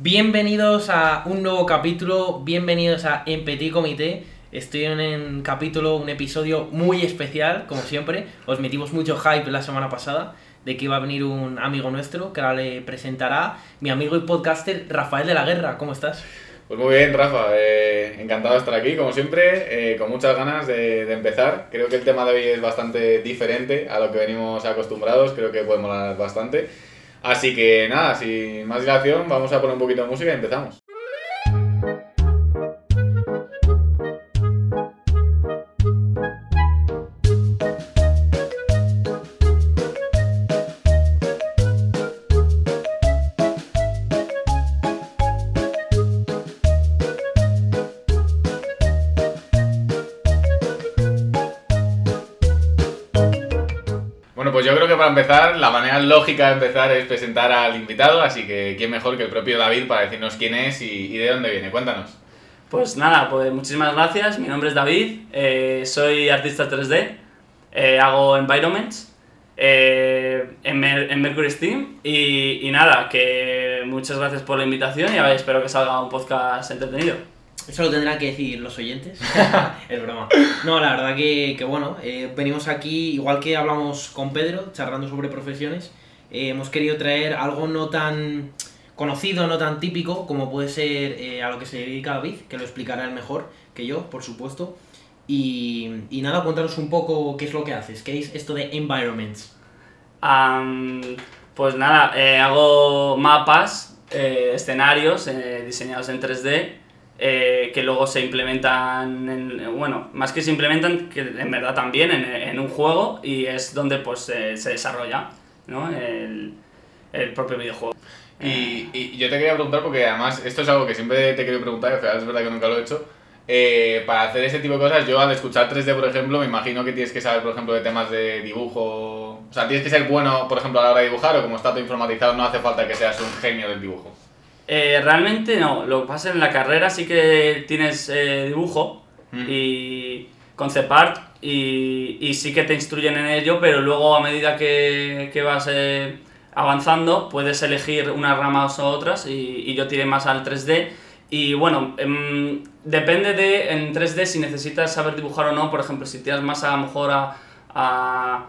Bienvenidos a un nuevo capítulo, bienvenidos a En Petit Comité. Estoy en un capítulo, un episodio muy especial, como siempre. Os metimos mucho hype la semana pasada de que iba a venir un amigo nuestro que ahora le presentará mi amigo y podcaster Rafael de la Guerra. ¿Cómo estás? Pues muy bien, Rafa. Eh, encantado de estar aquí, como siempre, eh, con muchas ganas de, de, empezar. Creo que el tema de hoy es bastante diferente a lo que venimos acostumbrados. Creo que puede molar bastante. Así que nada, sin más dilación, vamos a poner un poquito de música y empezamos. Empezar, la manera lógica de empezar es presentar al invitado, así que quién mejor que el propio David para decirnos quién es y, de dónde viene. Cuéntanos. Pues nada, pues muchísimas gracias. Mi nombre es David, eh, soy artista 3D, eh, hago environments eh, en, en, Mercury Steam y, nada, que muchas gracias por la invitación y espero que salga un podcast entretenido. Eso lo tendrán que decir los oyentes. es broma. No, la verdad que, que bueno, eh, venimos aquí, igual que hablamos con Pedro, charlando sobre profesiones, eh, hemos querido traer algo no tan conocido, no tan típico, como puede ser eh, a lo que se dedica David, que lo explicará él mejor que yo, por supuesto. Y, y nada, cuéntanos un poco qué es lo que haces, qué es esto de environments. Um, pues nada, hago mapas, escenarios diseñados en 3D eh, que luego se implementan, en, bueno, más que se implementan, que en verdad también en, en un juego y es donde pues eh, se desarrolla ¿no? el, el, propio videojuego. Y, y, yo te quería preguntar, porque además esto es algo que siempre te querido preguntar, es verdad que nunca lo he hecho, eh, para hacer ese tipo de cosas, yo al escuchar 3D, por ejemplo, me imagino que tienes que saber, por ejemplo, de temas de dibujo, o sea, tienes que ser bueno, por ejemplo, a la hora de dibujar, o como está todo informatizado, no hace falta que seas un genio del dibujo. Eh, realmente no, lo que pasa en la carrera sí que tienes eh, dibujo mm. y concept art y, y, sí que te instruyen en ello, pero luego a medida que, que vas eh, avanzando puedes elegir unas ramas u otras y, y, yo tiré más al 3D y bueno, em, depende de en 3D si necesitas saber dibujar o no, por ejemplo, si tiras más a lo mejor a, a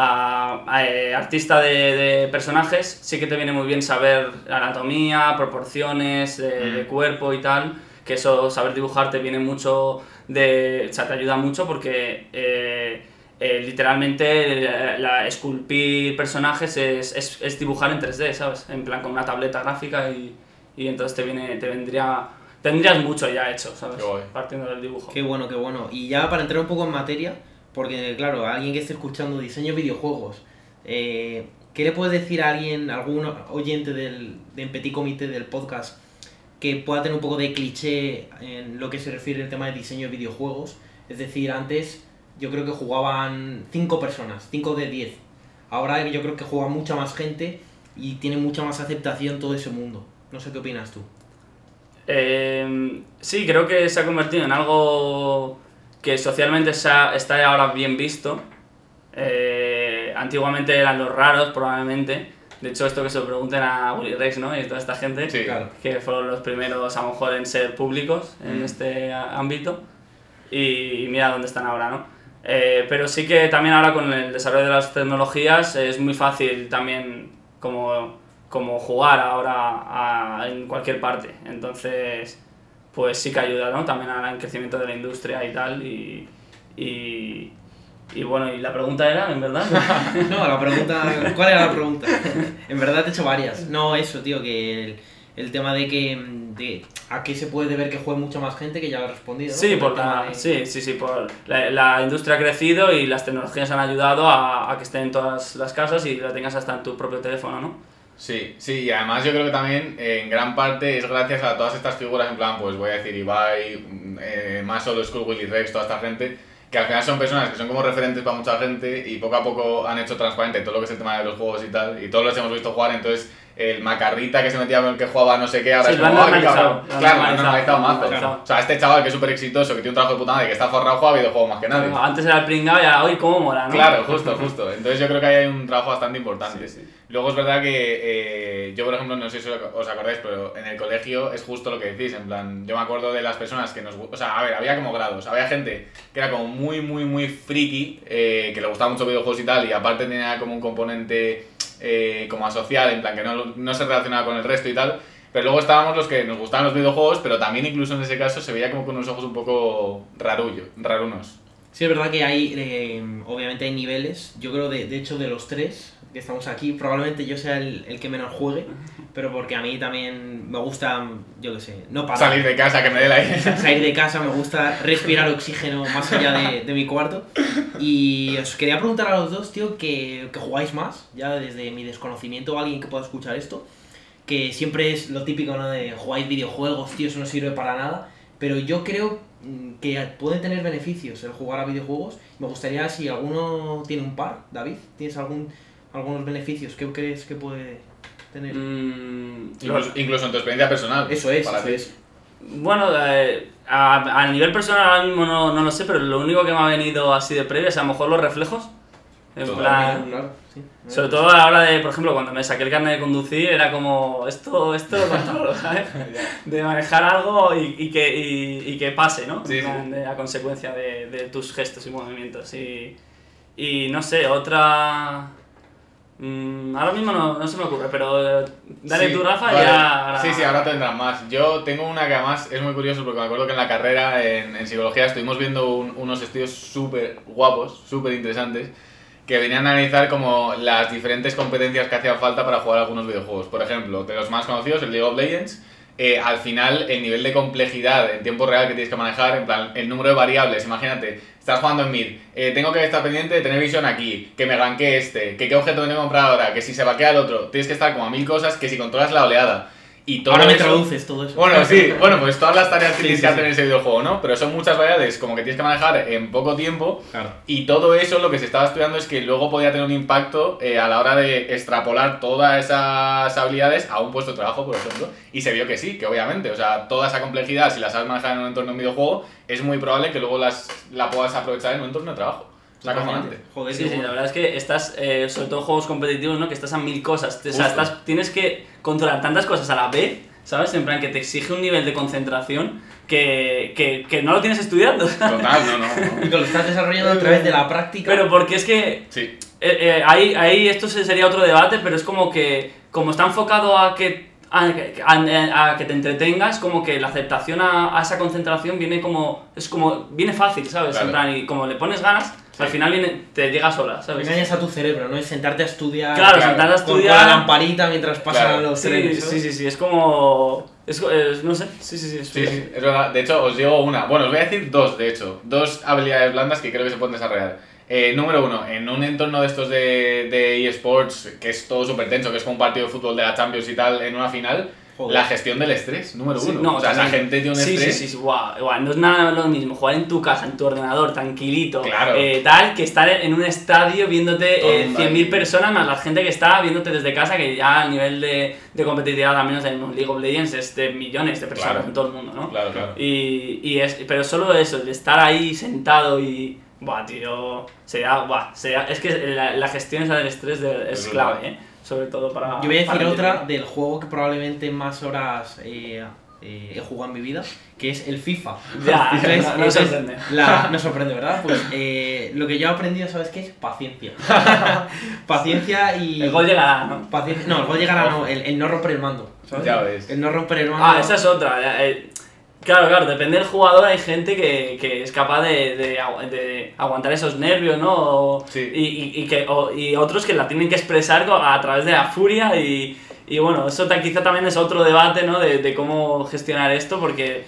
a, a, eh, artista de, de, personajes, sí que te viene muy bien saber anatomía, proporciones de, mm. de, cuerpo y tal, que eso, saber dibujar te viene mucho de... o sea, te ayuda mucho porque eh, eh, literalmente la, la, esculpir personajes es, es, es, dibujar en 3D, ¿sabes? En plan con una tableta gráfica y, y entonces te, viene, te vendría... Tendrías mucho ya hecho, ¿sabes? Partiendo del dibujo. Qué bueno, qué bueno. Y ya para entrar un poco en materia, porque, claro, alguien que esté escuchando diseño de videojuegos, eh, ¿qué le puedes decir a alguien, algún oyente del, del Petit Comité del podcast, que pueda tener un poco de cliché en lo que se refiere al tema de diseño de videojuegos? Es decir, antes yo creo que jugaban 5 personas, 5 de 10. Ahora yo creo que juega mucha más gente y tiene mucha más aceptación todo ese mundo. No sé qué opinas tú. Eh, sí, creo que se ha convertido en algo que socialmente está, está ahora bien visto. Eh, antiguamente eran los raros, probablemente. De hecho, esto que se lo pregunten a Willy Rex, ¿no? Y toda esta gente, sí, claro. que fueron los primeros, a lo mejor, en ser públicos en mm. este ámbito. Y, y, mira dónde están ahora, ¿no? Eh, pero sí que también ahora con el desarrollo de las tecnologías es muy fácil también como, como jugar ahora a, en cualquier parte. Entonces, pues sí que ayuda ¿no? también al crecimiento de la industria y tal. Y, y, y bueno, y la pregunta era, en verdad. no, la pregunta. ¿Cuál era la pregunta? en verdad te he hecho varias. No, eso, tío, que el, el tema de que. De, ¿A qué se puede ver que juegue mucha más gente que ya lo ha respondido? ¿no? Sí, por la, de... sí, sí, sí, por la, la, industria ha crecido y las tecnologías han ayudado a, a que estén en todas las casas y la tengas hasta en tu propio teléfono, ¿no? Sí, sí, y además yo creo que también eh, en gran parte es gracias a todas estas figuras, en plan, pues voy a decir Ibai, eh, más solo School, Willy Rex, toda esta gente, que al final son personas que son como referentes para mucha gente y poco a poco han hecho transparente todo lo que es el tema de los juegos y tal, y todos los hemos visto jugar, entonces el macarrita que se metía con el que jugaba no sé qué, ahora Sí, es lo han como, "Ah, normalizado, cabrón". lo han Claro, lo han normalizado, normalizado. O sea, este chaval que es súper exitoso, que tiene un trabajo de puta madre, que está forrado, juega videojuegos más que nadie. Antes era el pringao y ahora hoy cómo mola, ¿no? Claro, justo, justo. Entonces yo creo que ahí hay un trabajo bastante importante. Sí, sí. Luego es verdad que eh, yo, por ejemplo, no sé si os acordáis, pero en el colegio es justo lo que decís. En plan, yo me acuerdo de las personas que nos... O sea, a ver, había como grados. Había gente que era como muy, muy, muy friki, eh, que le gustaba mucho videojuegos y tal, y aparte tenía como un componente eh, como asocial, en plan que no, no se relacionaba con el resto y tal. Pero luego estábamos los que nos gustaban los videojuegos, pero también incluso en ese caso se veía como con unos ojos un poco rarullo, rarunos. Sí, es verdad que hay, eh, obviamente hay niveles. Yo creo, de, de hecho, de los tres que estamos aquí, probablemente yo sea el, el que menos juegue, pero porque a mí también me gusta, yo qué sé, no parar. Salir de casa, que me dé la Salir de casa, me gusta respirar oxígeno más allá de, de mi cuarto. Y os quería preguntar a los dos, tío, que, que jugáis más, ya desde mi desconocimiento o alguien que pueda escuchar esto, que siempre es lo típico, ¿no? De jugáis videojuegos, tío, eso no sirve para nada. Pero yo creo mm, que puede tener beneficios el jugar a videojuegos. Me gustaría si alguno tiene un par, David, ¿tienes algún, algunos beneficios? ¿Qué crees que puede tener? Mm, Incluso, incluso en tu experiencia personal. Eso es, para eso es. Bueno, eh, a, a nivel personal ahora mismo no, no lo sé, pero lo único que me ha venido así de previa es a lo mejor los reflejos. En plan, Claro, sí. sobre todo a la hora de, por ejemplo, cuando me saqué el carnet de conducir, era como, esto, esto controlo, ¿sabes? De manejar algo y, y que, y, y que pase, ¿no? Sí, plan, sí. de- a consecuencia de, de tus gestos y movimientos. Y, y no sé, otra... mm, ahora mismo no, no se me ocurre, pero eh, dale Sí, tú, Rafa, vale. ya... Sí, sí, ahora tendrán más. Yo tengo una que además es muy curioso porque me acuerdo que en la carrera en, en psicología estuvimos viendo un- unos estudios súper guapos, súper interesantes, que venían a analizar como las diferentes competencias que hacían falta para jugar algunos videojuegos. Por ejemplo, de los más conocidos, el League of Legends, eh, al final el nivel de complejidad en tiempo real que tienes que manejar, en plan, el número de variables, imagínate, estás jugando en mid, eh, tengo que estar pendiente de tener visión aquí, que me ganque este, que qué objeto tengo que comprar ahora, que si se vaquea el otro, tienes que estar como a mil cosas, que si controlas la oleada. Y todo Ahora me eso- traduces todo eso. Bueno, sí, bueno, pues todas las tareas que Sí, tienes sí, que hacer en ese videojuego, ¿no? Pero son muchas variables como que tienes que manejar en poco tiempo Claro. y todo eso lo que se estaba estudiando es que luego podía tener un impacto eh, a la hora de extrapolar todas esas habilidades a un puesto de trabajo, por ejemplo. Y se vio que sí, que obviamente, o sea, toda esa complejidad, si la sabes manejar en un entorno de un videojuego, es muy probable que luego las, la puedas aprovechar en un entorno de trabajo. Sea, acojonante. Joder, Sí, sí, bueno. la verdad es que estás, eh, sobre todo en juegos competitivos, ¿no? Que estás a mil cosas. O sea, estás, tienes que controlar tantas cosas a la vez, ¿sabes? En plan, que te exige un nivel de concentración que, que, que no lo tienes estudiando. Total, no, no. Y no. que lo estás desarrollando a través de la práctica. Pero porque es que Sí, eh, eh, ahí, ahí esto se- sería otro debate, pero es como que, como está enfocado a que, a, a- a que te entretengas, como que la aceptación a, a esa concentración viene como, es como, viene fácil, ¿sabes? Claro. En plan, y como le pones ganas, al final viene, te llega sola, ¿sabes? Engañas a tu cerebro, ¿no? Es sentarte a estudiar. Claro, Claro, sentarte a Con, estudiar. con la lamparita mientras pasan Claro. los Sí, trenes. sí, sí, sí, es como. Es, es- no sé, sí, sí, sí. es- Sí, sí, es verdad. De hecho, os digo una. Bueno, os voy a decir dos, de hecho. Dos habilidades blandas que creo que se pueden desarrollar. Eh, número uno, en un entorno de estos de, de eSports, que es todo súper tenso, que es como un partido de fútbol de la Champions y tal, en una final, Joder. la gestión del estrés, número Sí, uno. no, o sea, esa también. gente tiene un sí, estrés. Sí, sí, sí, guau, guau, no es nada lo mismo jugar en tu casa, en tu ordenador, tranquilito, Claro. eh, tal, que estar en un estadio viéndote eh, mundo 100.000 ahí. personas, más la gente que está viéndote desde casa, que ya a nivel de, de competitividad, al menos en un League of Legends, es de millones de personas Claro. en todo el mundo, ¿no? Claro, claro. Y, y es, pero solo eso, el estar ahí sentado y. Buah, tío. Sería. Buah, sería, es que la, la gestión esa del estrés de- es Es clave, verdad. ¿eh? Sobre todo para. Yo voy a decir otra del juego que probablemente más horas eh, eh, he jugado en mi vida, que es el FIFA. Ya, Entonces, no- no entonces, sorprende. la- no sorprende, ¿verdad? Pues eh, lo que yo he aprendido, ¿sabes qué es? Paciencia. Paciencia y... El gol llegará, ¿no? Paciencia, no, el gol llegará no, el, el no romper el mando. ¿sabes? Ya ves. El no romper el mando. Ah, esa es otra. eh, Claro, claro, depende del jugador, hay gente que, que es capaz de, de agu- de aguantar esos nervios, ¿no? O- Sí. y, y- y que, o- y otros que la tienen que expresar a través de la furia y, y bueno, eso quizá también es otro debate, ¿no? De, de cómo gestionar esto, porque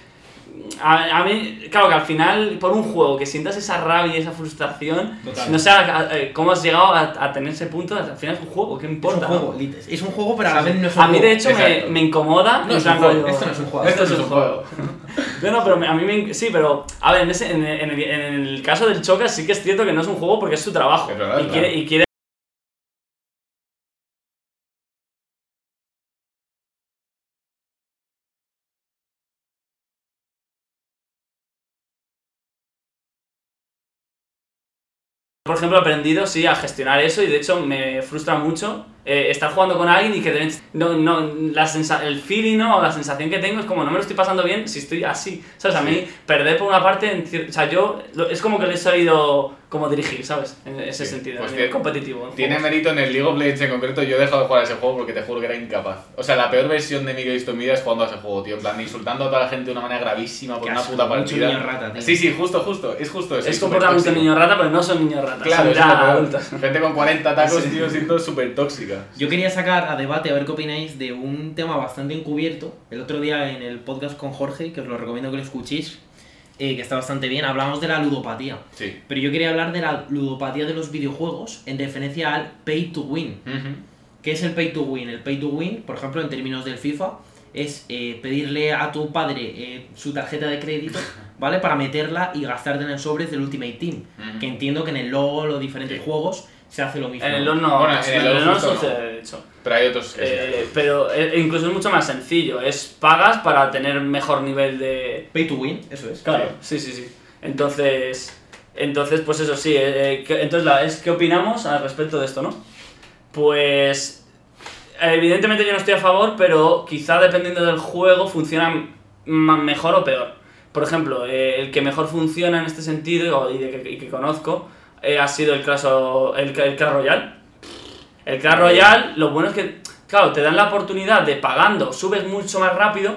a, a mí, claro que al final, por un juego que sientas esa rabia y esa frustración, Total. no sé a- a- eh, cómo has llegado a, a tener ese punto, al final es un juego, ¿qué Es un importa? juego, no? es un juego, pero a la vez no es un A mí, de juego. hecho, me, me incomoda. No es un juego, esto no es un juego. Esto es un juego. No, no, pero me- a mí me. Sí, pero. A ver, en, ese- en, en el, en el caso del Chocas sí que es cierto que no es un juego porque es su trabajo. Es verdad, y, claro. quiere, y quiere por ejemplo, aprendido, sí, a gestionar eso y de hecho me frustra mucho eh, estar jugando con alguien y que de- no, no, la sensa- el feeling ¿no? o la sensación que tengo es como no me lo estoy pasando bien si estoy así, ¿sabes? A mí perder por una parte, o sea, yo lo- es como que le he sabido como dirigir, ¿sabes? En ese Sí, sentido, pues tiene- competitivo. en Tiene juegos. mérito en el League of Legends en concreto. Yo he dejado de jugar a ese juego porque te juro que era incapaz. O sea, la peor versión de mí que he visto en mi vida es jugando a ese juego, tío. En plan, insultando a toda la gente de una manera gravísima por Qué una asco, puta partida. niño rata, tío. Sí, sí, justo, justo. Es justo eso. Es comportamiento tóxico. niño rata, pero no son niños ratas, Claro, son lo ya adultos. Gente con 40 tacos, tío, siendo súper Yo quería sacar a debate, a ver qué opináis, de un tema bastante encubierto. El otro día en el podcast con Jorge, que os lo recomiendo que lo escuchéis, eh, que está bastante bien, hablamos de la ludopatía. Sí. Pero yo quería hablar de la ludopatía de los videojuegos en referencia al pay to win. Ujú. ¿Qué es el pay to win? El pay to win, por ejemplo, en términos del FIFA, es eh, pedirle a tu padre eh, su tarjeta de crédito, ¿vale? Para meterla y gastarte en el sobres del Ultimate Team. Que entiendo que en el LoL o diferentes Sí. juegos se hace lo mismo. En el ¿no? LoL no, Bueno, en en el el LoL LoL no justo no. sucede, de hecho. Pero hay otros que sí. Eh, pero eh, incluso es mucho más sencillo, es pagas para tener mejor nivel de... Pay to win, eso es. Claro, sí, sí, sí. Entonces, entonces pues eso sí, eh, eh, que- entonces la, es, ¿qué opinamos al respecto de esto, no? Pues, evidentemente yo no estoy a favor, pero quizá dependiendo del juego funciona mejor o peor. Por ejemplo, eh, el que mejor funciona en este sentido y, de que, y que conozco eh, ha sido el Clash, o- el, el Clash Royale. El Clash Royale, lo bueno es que, claro, te dan la oportunidad de pagando, subes mucho más rápido,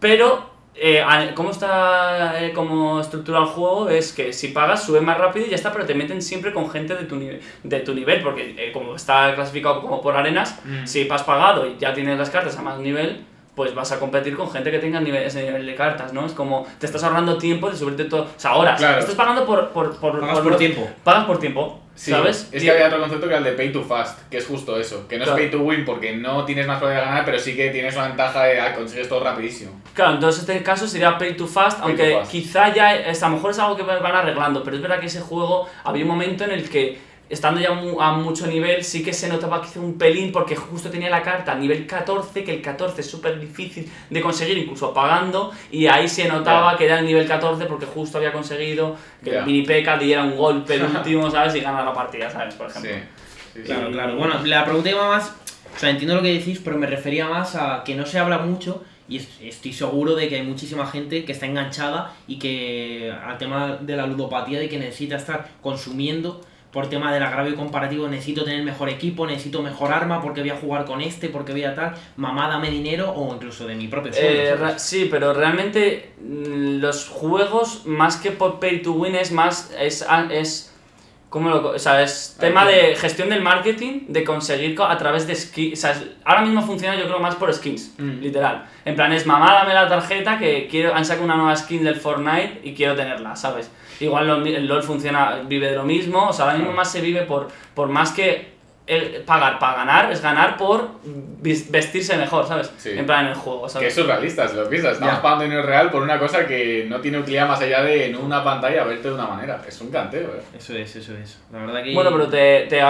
pero eh, cómo está eh, como estructurado el juego es que si pagas, subes más rápido y ya está, pero te meten siempre con gente de tu, nivel de tu nivel, porque eh, como está clasificado como por arenas, Mm. si has pagado y ya tienes las cartas a más nivel, pues vas a competir con gente que tenga nivel, ese nivel de cartas, ¿no? Es como, te estás ahorrando tiempo de subirte todo, o sea, horas, Claro. estás pagando por... por, por, Pagas por tiempo. Pagas por tiempo, Sí, ¿sabes? Es que había otro concepto que era el de pay to fast, que es justo eso. Que no Claro. es pay to win porque no tienes más probabilidad de ganar, pero sí que tienes una ventaja de ah, consigues todo rapidísimo. Claro, entonces este caso sería pay to fast, Pay aunque to fast. quizá ya es, a lo mejor es algo que van arreglando, pero es verdad que ese juego había un momento en el que estando ya mu- a mucho nivel sí que se notaba quizá un pelín porque justo tenía la carta a nivel 14, que el 14 es súper difícil de conseguir incluso pagando y ahí se notaba Ya. que era el nivel 14 porque justo había conseguido que Ya. el mini P.E.K.K. diera un golpe el último, ¿sabes? Y gana la partida, ¿sabes? Por ejemplo. Sí, sí. Claro, claro. Bueno, la pregunta iba más. O sea, entiendo lo que decís, pero me refería más a que no se habla mucho y es- estoy seguro de que hay muchísima gente que está enganchada y que al tema de la ludopatía, de que necesita estar consumiendo por tema del agravio comparativo, necesito tener mejor equipo, necesito mejor arma porque voy a jugar con este, porque voy a tal, mamá dame dinero o incluso de mi propio sueldo. Eh, sí, pero realmente mm, los juegos, más que por pay to win, es más. Es. es ¿Cómo lo.? O sea, es tema de gestión del marketing, de conseguir co- a través de skins. O sea, es- ahora mismo funciona, yo creo, más por skins, Mm. literal. En plan, es mamá, dame la tarjeta que quiero. Han sacado una nueva skin del Fortnite y quiero tenerla, ¿sabes? Igual lo el LOL funciona, vive de lo mismo. O sea, ahora mismo más se vive por, por más que. El pagar para ganar, es ganar por vestirse mejor, ¿sabes? Sí. En plan, en el juego, Que ¿sabes? es surrealista, si lo piensas. Estamos Ya. pagando dinero real por una cosa que no tiene utilidad más allá de en una pantalla verte de una manera. Es un canteo, eh. Eso es, eso es. La verdad que... Bueno, pero te, te-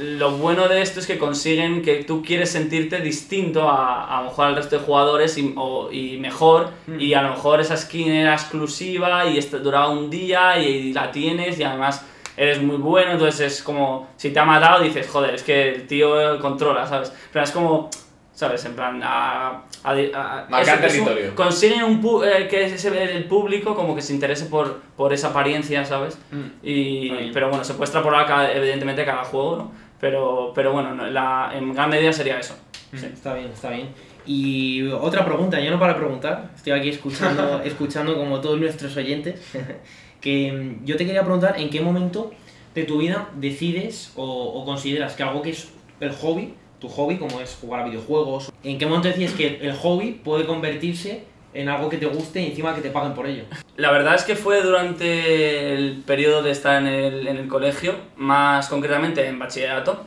lo bueno de esto es que consiguen que tú quieres sentirte distinto a, a lo mejor al resto de jugadores y, o- y mejor. Mm. Y a lo mejor esa skin era exclusiva y esto duraba un día y, la tienes y además eres muy bueno. Entonces es como, si te ha matado dices, joder, es que el tío controla, ¿sabes? Pero es como... ¿Sabes? En plan, a... a, a- Marcar eso- territorio. consiguen un pu- eh, que ese- el público como que se interese por, por esa apariencia, ¿sabes? Mm. Y, pero bueno, se puede extrapolar cada- evidentemente cada juego, ¿no? Pero, pero bueno, no, la, en gran medida sería eso. Sí. Está bien, está bien. Y otra pregunta, yo no para preguntar, estoy aquí escuchando, escuchando como todos nuestros oyentes, que mm, yo te quería preguntar en qué momento de tu vida decides o, consideras que algo que es el hobby, tu hobby, como es jugar a videojuegos, en qué momento decides que el hobby puede convertirse en algo que te guste y encima que te paguen por ello. La verdad es que fue durante el periodo de estar en el, en el colegio, más concretamente en bachillerato,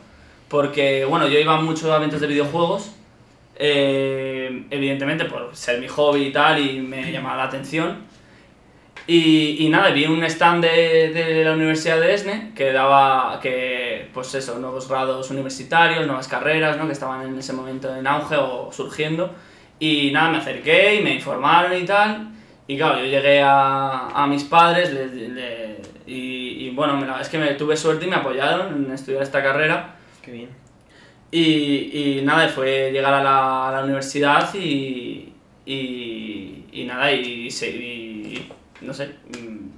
porque bueno, yo iba mucho a eventos de videojuegos, eh, evidentemente por ser mi hobby y tal, y me llamaba la atención. Y, y nada, vi un stand de, de la Universidad de ESNE que daba, que, pues eso, nuevos grados universitarios, nuevas carreras, ¿no? que estaban en ese momento en auge o surgiendo. Y nada, me acerqué y me informaron y tal. Y claro, yo llegué a, a mis padres, les, le- Y, y bueno, me la- es que me, tuve suerte y me apoyaron en estudiar esta carrera. Qué bien. Y, y nada, fue llegar a la, a la universidad y, y, y nada, y no sé, mm,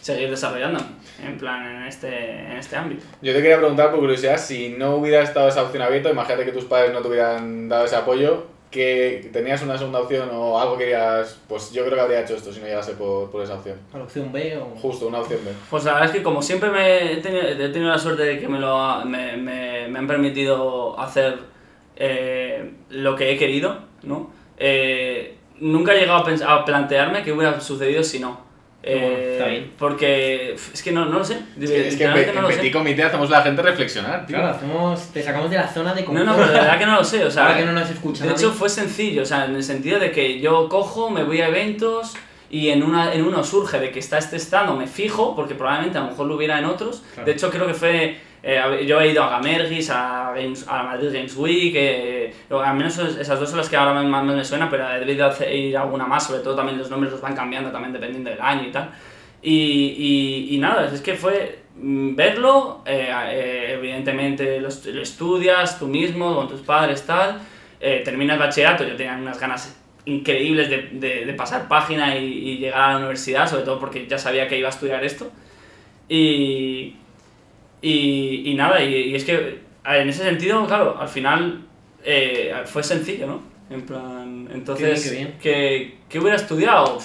seguir desarrollando en plan en este, en este ámbito. Yo te quería preguntar por curiosidad, si no hubiera estado esa opción abierta, imagínate que tus padres no te hubieran dado ese apoyo, que tenías una segunda opción o algo que querías, pues yo creo que habría hecho esto si no llegase por, por esa opción. A la opción B o... Justo, una opción B. Pues la verdad es que como siempre me he tenido, he tenido la suerte de que me, lo, ha- me, me, me han permitido hacer eh, lo que he querido, ¿no? Eh, nunca he llegado a, pens- a plantearme qué hubiera sucedido si no. Bueno, Eh, está bien. Porque es que no, no lo sé. Es que, es que en, no en lo sé. Petit Comité hacemos a la gente reflexionar, tío. Claro, hacemos, te sacamos de la zona de No, confort. no, pero de verdad que no lo sé. O sea, que no nos escucha de nadie. hecho fue sencillo, o sea, en el sentido de que yo cojo, me voy a eventos y en, una, en uno surge de que está este stand o me fijo, porque probablemente a lo mejor lo hubiera en otros. Claro. De hecho creo que fue, eh, yo he ido a Gamergis, a, Games, a Madrid Games Week, eh, al menos es- esas dos son las que ahora más me suenan, pero he debido ir a alguna más, sobre todo también los nombres los van cambiando también dependiendo del año y tal. Y, y, nada, es que fue mm, verlo, eh, eh, evidentemente lo, est- lo estudias tú mismo, con tus padres, tal, terminas bachillerato, yo tenía unas ganas increíbles de, de, de pasar página y, y llegar a la universidad, sobre todo porque ya sabía que iba a estudiar esto. Y, y, y nada, y, y es que en ese sentido, claro, al final eh, fue sencillo, ¿no? En plan, entonces, qué bien. ¿qué, qué hubiera estudiado?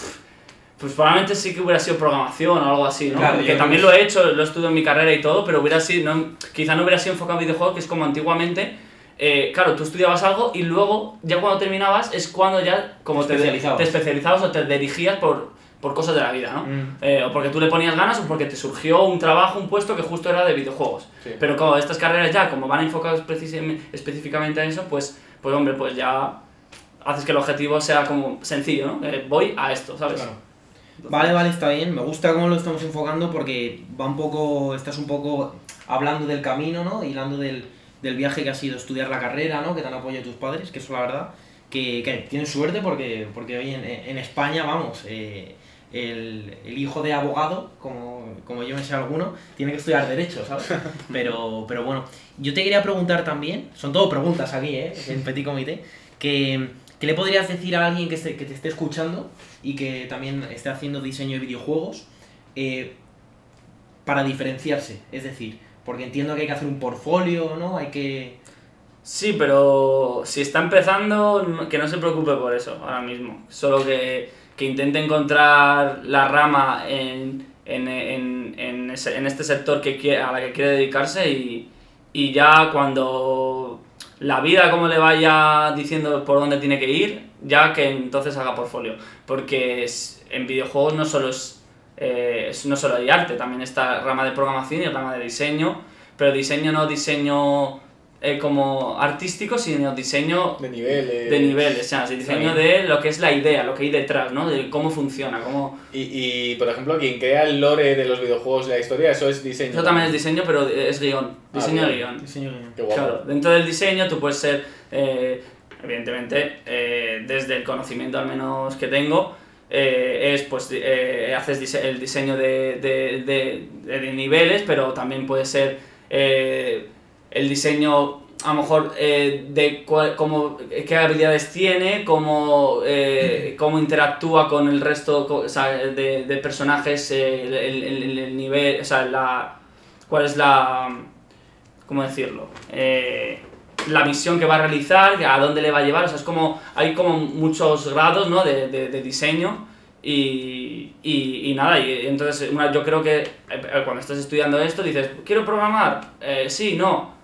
Pues probablemente sí que hubiera sido programación o algo así, ¿no? Claro, que también lo he hecho, lo estudio en mi carrera y todo, pero hubiera sido, no, quizá no hubiera sido enfocado en videojuegos, que es como antiguamente, eh, claro, tú estudiabas algo y luego, ya cuando terminabas, es cuando ya como te, Especializabas. te especializabas o te dirigías por, por cosas de la vida, ¿no? Mm. Eh, o porque tú le ponías ganas o porque te surgió un trabajo, un puesto que justo era de videojuegos. Sí. Pero como estas carreras ya, como van enfocadas específicamente a eso, pues, pues hombre, pues ya haces que el objetivo sea como sencillo, ¿no? Eh, voy a esto, ¿sabes? Claro. Vale, vale, está bien. Me gusta cómo lo estamos enfocando porque va un poco, estás un poco hablando del camino, ¿no? Hilando del, del viaje que ha sido estudiar la carrera, ¿no? Que te han apoyado tus padres, que eso la verdad, que, que tienes suerte porque, porque hoy en, en España, vamos, eh, el, el hijo de abogado, como, como yo me sé alguno, tiene que estudiar Derecho, ¿sabes? Pero, pero bueno, yo te quería preguntar también, son todo preguntas aquí, ¿eh? En Petit Comité, que, ¿qué le podrías decir a alguien que, esté- que te esté escuchando y que también esté haciendo diseño de videojuegos eh, para diferenciarse? Es decir, porque entiendo que hay que hacer un portfolio, ¿no? Hay que... Sí, pero si está empezando, que no se preocupe por eso ahora mismo. Solo que, que intente encontrar la rama en, en, en, en, ese- en este sector que quiere, a la que quiere dedicarse y, y ya cuando la vida como le vaya diciendo por dónde tiene que ir, ya que entonces haga portfolio. Porque es- en videojuegos no solo es, eh, es- no solo hay arte, también está rama de programación y rama de diseño, pero diseño no diseño eh, como artístico, sino diseño De niveles. de niveles, o sea, diseño de lo que es la idea, lo que hay detrás, ¿no? De cómo funciona, cómo... Y, y, por ejemplo, quien crea el lore de los videojuegos y la historia, eso es diseño. Eso también es diseño, pero es guion, Ah, diseño de bien. guion. Diseño Qué guapo. Claro, dentro del diseño tú puedes ser, eh, evidentemente, eh, desde el conocimiento al menos que tengo, eh, es pues eh, haces dise- el diseño de, de, de- de- de niveles, pero también puede ser eh, el diseño a lo mejor eh, de cómo, qué habilidades tiene, cómo, eh, cómo interactúa con el resto co- o sea, de, de personajes, eh, el, el- el- el nivel, o sea, la, cuál es la, ¿cómo decirlo? Eh, la misión que va a realizar, a dónde le va a llevar, o sea, es como, hay como muchos grados, ¿no? de, de, de diseño y, y, y nada, y entonces una- yo creo que eh, cuando estás estudiando esto dices, ¿quiero programar? Eh, sí, no.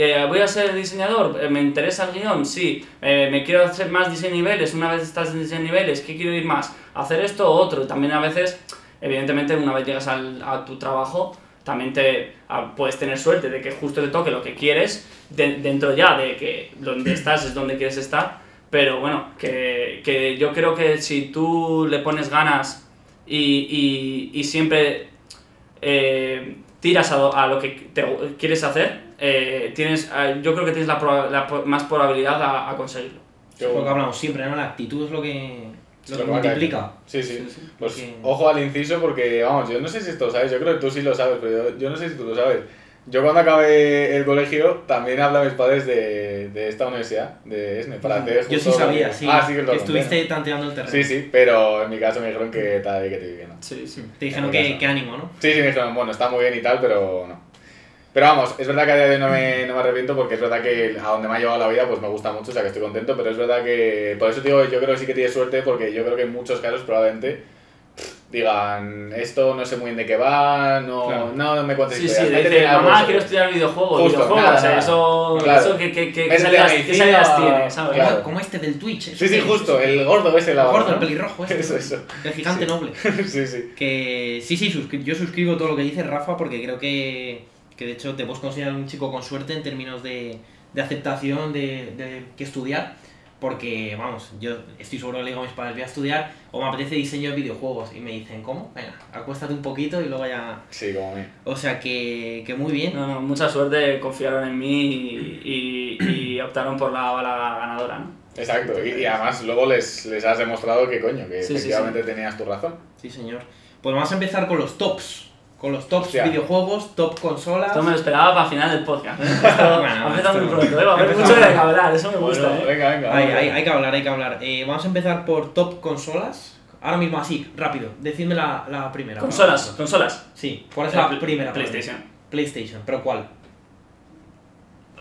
Eh, ¿Voy a ser diseñador? Eh, ¿Me interesa el guion? Sí. Eh, ¿Me quiero hacer más diseño niveles? Una vez estás en diseño niveles, ¿qué quiero ir más? ¿Hacer esto o otro? También a veces, evidentemente, una vez llegas al- a tu trabajo, también te a- puedes tener suerte de que justo te toque lo que quieres de- dentro ya de que donde estás es donde quieres estar. Pero bueno, que, que yo creo que si tú le pones ganas y, y, siempre tiras a lo, a lo que te quieres hacer, eh, tienes, eh, yo creo que tienes la, proba- la po- más probabilidad a, a conseguirlo. Es lo que hablamos siempre, ¿no? La actitud es lo que... Lo que que va multiplica. Sí, sí. Sí, sí. Pues Porque- ojo al inciso porque, vamos, yo no sé si esto lo sabes, yo creo que tú sí lo sabes, pero yo, yo no sé si tú lo sabes. Yo cuando acabé el colegio también hablé a mis padres de, de esta universidad, de ESME, para hacer Yo sí sabía, sí. Ah, sí que lo que estuviste tanteando el terreno. Sí, sí, pero en mi caso me dijeron que tal y que te viviendo. Sí, sí. Te dijeron que, que ánimo, ¿no? Sí, sí, me dijeron, bueno, está muy bien y tal, pero no. Pero vamos, es verdad que a día de hoy no me, no me arrepiento porque es verdad que a donde me ha llevado la vida pues me gusta mucho, o sea que estoy contento, pero es verdad que por eso digo, yo creo que sí que tienes suerte porque yo creo que en muchos casos probablemente digan, esto no sé muy bien de qué va, no, Claro. no, no me cuentes Sí, sí, de decir, mamá, seguro". quiero estudiar videojuegos, Justo, videojuegos, nada, o sea, nada. eso, Claro. eso que, que, que, salidas, qué medicina, salidas tiene, ¿sabes? claro. Como, este del Twitch. Sí, sí, justo, el gordo ese, El gordo, ¿no? el pelirrojo este. Eso, eso. El gigante Sí. noble. sí, sí. Que sí, sí, suscri- yo suscribo todo lo que dice Rafa porque creo que, que de hecho te puedes considerar un chico con suerte en términos de, de aceptación de, de que estudiar. Porque, vamos, yo estoy seguro que le digo a mis padres, voy a estudiar o me apetece diseño de videojuegos. Y me dicen, ¿cómo? Venga, acuéstate un poquito y luego ya... Sí, como a mí. O sea que, que muy bien. No, no, mucha suerte, confiaron en mí y, y, y optaron por la bala ganadora, ¿no? Exacto, y, y además luego les, les has demostrado que coño, que Sí, sí, efectivamente tenías tu razón. Sí, señor. Pues vamos a empezar con los tops. Con los tops Hostia. videojuegos, top consolas. Esto me lo esperaba para el final del podcast. ¿eh? Esto Bueno, ha empezado esto- muy pronto, ¿eh? Va a haber mucho de que hablar, eso me gusta, Bueno, ¿eh? venga, venga. Hay, vamos. hay, hay que hablar, hay que hablar. Eh, vamos a empezar por top consolas. Ahora mismo así, rápido. Decidme la, la primera. Consolas, consolas. Sí, ¿cuál es la Play- primera? PlayStation. ti? PlayStation, pero ¿cuál?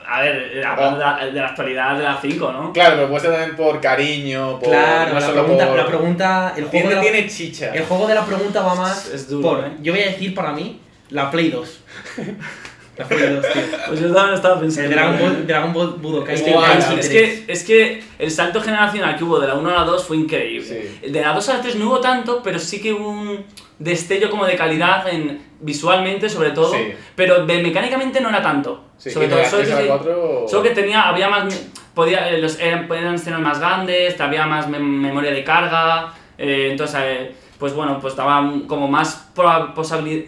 A ver, hablando de la, de la actualidad de la 5, ¿no? Claro, pero puede ser también por cariño, por. claro, no la solo pregunta, por- la pregunta, el juego, Tiene, de la, tiene chicha. el juego de la pregunta va más Es- es duro, por, ¿eh? yo voy a decir para mí, la Play 2. La Play 2, tío. Pues yo también estaba pensando. El Dragon Ball, Dragon Ball Budokai Es que, Tenkaichi es, 3. que, es que el salto generacional que hubo de la 1 a la 2 fue increíble. Sí. De la 2 a la 3 no hubo tanto, pero sí que hubo un destello como de calidad en, visualmente sobre todo, Sí. pero de, mecánicamente no era tanto. Sí, sobre todo, solo que, PS4 solo que tenía, había más, podía, eh, los, eran, podían escenas más grandes, había más mem- memoria de carga, eh, entonces, eh, pues bueno, pues estaba como más posibilidad,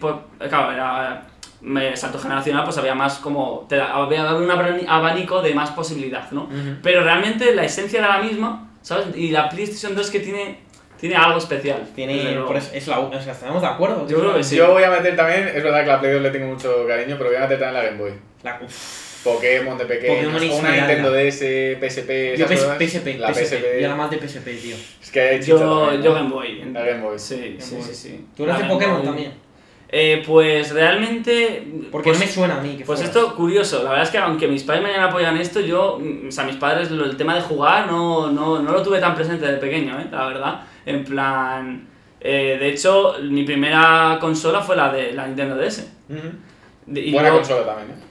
claro, era me- salto generacional, pues había más como, te da- había, un abani- abanico de más posibilidad, ¿no? Ujú. Pero realmente la esencia era la misma, ¿sabes? Y la PlayStation 2 que tiene, tiene algo especial. Tiene, por eso, es la, o sea, estamos de acuerdo. Yo creo que sí. Yo voy a meter también, es verdad que la Play 2 le tengo mucho cariño, pero voy a meter también la Game Boy. La, uf, Pokémon de pequeño, una. Nintendo DS, PSP, yo. PSP, la PSP, PSP. yo era más de PSP, tío. Es que hay Yo, también, yo. Game Boy. La Game Boy. Sí, Game sí, Boy. sí, sí. ¿Tú eres La de Pokémon Boy. también? Eh, pues realmente. Porque pues, no me suena a mí. Que Pues esto, curioso, la verdad es que aunque mis padres me hayan apoyado en esto, yo, mm, o sea, mis padres, el tema de jugar no, no, no lo tuve tan presente de pequeño, ¿eh? La verdad. En plan. eh, de hecho, mi primera consola fue la de la Nintendo DS. Y Buena luego- consola también, ¿eh?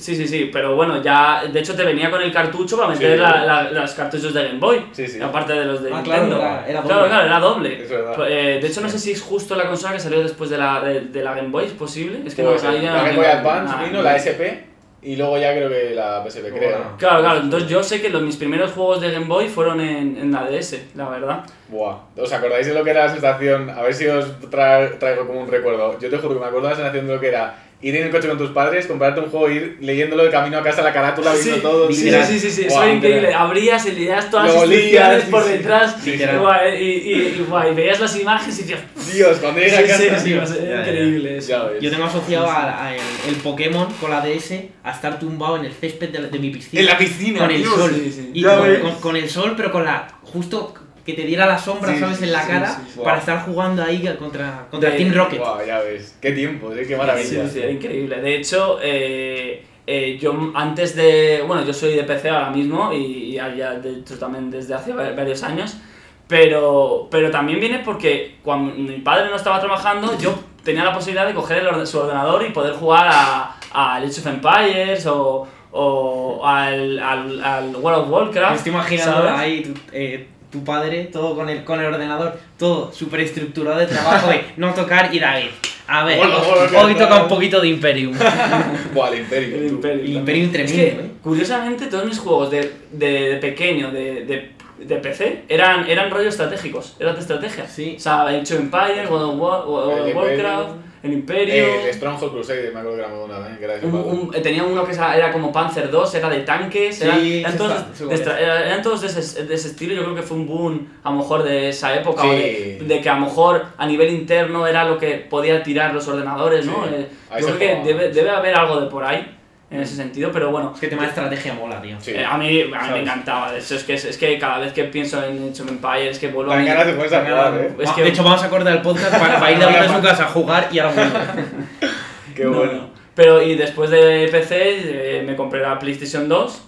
Sí, sí, sí, pero bueno, ya, de hecho te venía con el cartucho para meter Sí. la- la- los cartuchos de Game Boy, Sí, sí. aparte de los de Ah, claro, Nintendo. era- era Claro, doble. claro, era doble. Es verdad. Pues, eh, de hecho, no sé si es justo la consola que salió después de la, de, de la Game Boy, ¿es posible? Es que Pues, no, ahí ya la Game Boy Advance nada. vino, la SP, y luego ya creo que la PSP, Luego creo. la- Claro, claro, entonces yo sé que los, mis primeros juegos de Game Boy fueron en, en la DS, la verdad. Buah, ¿os acordáis de lo que era la sensación? A ver si os tra- traigo como un recuerdo. Yo te juro que me acuerdo de la sensación de lo que era ir en el coche con tus padres, comprarte un juego e ir leyéndolo de camino a casa, la carátula, viendo Sí, todo. sí, sí, sí, sí, eso Buah, era increíble. literal. Abrías y leías todas las instrucciones sí, por detrás y, guay, y, y, y guay, veías las imágenes y decías... Dios, cuando llegué a casa, sí, sí, tío. ya. increíble eso. Yo tengo asociado a, a el, el Pokémon con la DS a estar tumbado en el césped de, la- de mi piscina. En la piscina, Con el tío. sol. Sí, sí. Y con, con- con el sol, pero con la. Justo que te diera la sombra, Sí, ¿sabes? sí, en la sí, cara sí, sí. para Wow. estar jugando ahí contra, contra De- Team Rocket. Buah, ya ves. Qué tiempo, ¿eh? qué Sí, maravilla. sí, era increíble. De hecho, eh, eh, yo antes de. Bueno, yo soy de PC ahora mismo y, y ya de hecho también desde hace va- varios años. Pero, pero también viene porque cuando mi padre no estaba trabajando, yo tenía la posibilidad de coger el orde- su ordenador y poder jugar a, a Age of Empires o, o al, al, al World of Warcraft. Me estoy imaginando ¿sabes? ahí eh, tu padre, todo con el, con el ordenador, todo súper estructurado de trabajo de no tocar y David. A ver, Bueno, bueno, hoy toca un poquito de Imperium. Buah, el Imperio. El tú. Imperio. El Imperium Es tremendo, que, ¿eh? curiosamente, todos mis juegos de, de, de pequeño, de, de, de PC, eran, eran rollos estratégicos, eran de estrategia. Sí. O sea, Age of Empires, World of War- World of El Warcraft, Imperium. El Imperio. El Stronghold Crusader, me acuerdo que era muy bueno también, que era de Un- un- eh, tenía uno que era era como Panzer 2, era de tanques, eran, Sí, eran sí todos, está, sí, de eran- eran todos de ese, de ese estilo. Yo creo que fue un boom a lo mejor de esa época, o de, Sí. de que a lo mejor a nivel interno era lo que podía tirar los ordenadores, ¿no? Sí. Eh, yo creo que debe, debe haber algo de por ahí en ese sentido, pero bueno. Es que el tema de estrategia mola, tío. Sí. eh, a mí, a mí me encantaba, de hecho, es que, es, que cada vez que pienso en Age of Empires, que vuelvo a ganas de ponerse a jugar, eh. Es Ah, que- De hecho, vamos a cortar el podcast para, para ir de vuelta a su casa a jugar y ahora vuelve. Qué No, bueno. no. Pero y después de PC eh, me compré la PlayStation 2,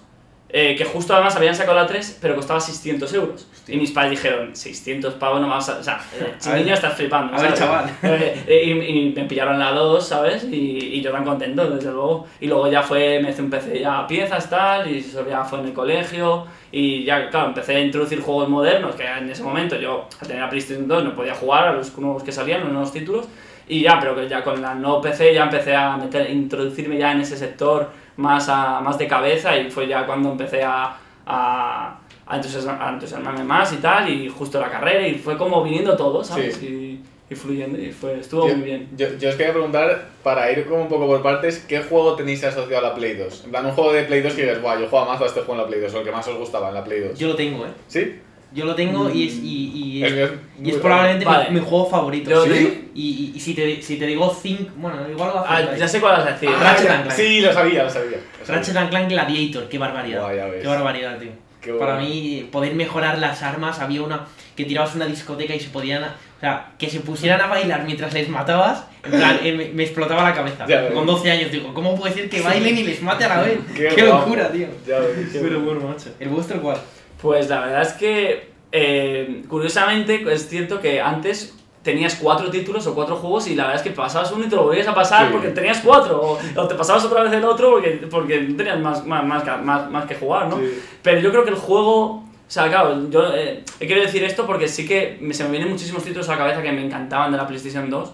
eh, que justo además habían sacado la 3, pero costaba 600 euros. Y mis padres dijeron, 600 pavos no vas a... O sea, eh, ver, niño estás flipando. a ver, ¿sabes? chaval. Eh, eh, y, y me pillaron la 2, ¿sabes? Y, y yo tan contento, desde luego. Y luego ya fue, me hice un PC ya a piezas, tal, y eso ya fue en el colegio. Y ya, claro, empecé a introducir juegos modernos, que en ese momento yo, al tener la PlayStation 2, no podía jugar a los nuevos que salían, los nuevos títulos. Y ya, pero que ya con la no PC ya empecé a meter, introducirme ya en ese sector más, a, más de cabeza y fue ya cuando empecé a, a, a, entusiasma- a entusiasmarme más y tal, y justo la carrera, y fue como viniendo todo, ¿sabes? Sí. Y, y fluyendo, y fue, estuvo Yo, muy bien. yo, yo os quería preguntar, para ir como un poco por partes, ¿qué juego tenéis asociado a la Play 2? En plan, un juego de Play 2 que digas, guau, yo juego más a este juego en la Play 2, o el que más os gustaba en la Play 2. Yo lo tengo, ¿eh? ¿Sí? Yo lo tengo y es, y, y es, y probablemente mi- Vale. mi, juego favorito. ¿Sí? Y, y, y si, te, si te digo Think, bueno, igual lo Ah, haces. ya sé cuál vas a decir. Ah, Ratchet and Clank. Sí, lo sabía, lo sabía. lo sabía. Ratchet and Clank Gladiator, qué barbaridad. Guau, ya ves. Qué barbaridad, tío. Qué Para mí, poder mejorar las armas, había una que tirabas una discoteca y se podían. O sea, que se pusieran a bailar mientras les matabas, en plan, eh, me, me explotaba la cabeza. Ya. Con 12 años, digo, ¿cómo puede ser que bailen y les mate a la vez? Qué locura, tío. Ya ves, qué Pero bueno. bueno, macho. ¿El vuestro cuál? Pues la verdad es que, eh, curiosamente, es cierto que antes tenías cuatro títulos o cuatro juegos y la verdad es que pasabas uno y te lo volvías a pasar Sí. porque tenías cuatro, o, o te pasabas otra vez el otro porque, porque no tenías más, más, más, más, que jugar, ¿no? Sí. Pero yo creo que el juego, o sea, claro, yo eh, quiero decir esto porque sí que me- se me vienen muchísimos títulos a la cabeza que me encantaban de la PlayStation 2,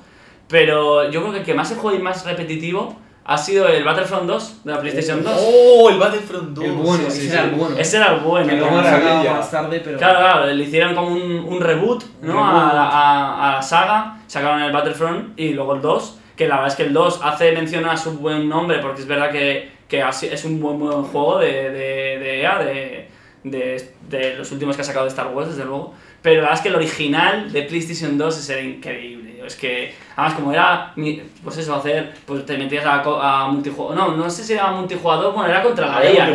pero yo creo que el que más he jugado y más repetitivo ha sido el Battlefront 2 de la PlayStation 2. ¡Oh, el Battlefront 2! El bueno, Sí, sí, ese era sí. el bueno. Ese era el bueno. Que maravilla. más tarde, pero. Claro, claro, le hicieron como un, un reboot, ¿no? Un A, reboot. la- a- a la saga, sacaron el Battlefront y luego el 2, que la verdad es que el 2 hace mención a su buen nombre, porque es verdad que, que así- es un buen, buen juego de, de, de EA, de, de, de los últimos que ha sacado de Star Wars, desde luego. Pero la verdad es que el original de PlayStation 2 ese era increíble. Es que, además, como era, pues eso, hacer, pues te metías a, co- a multijugador. No, no sé si era multijugador, bueno, era contra la IA.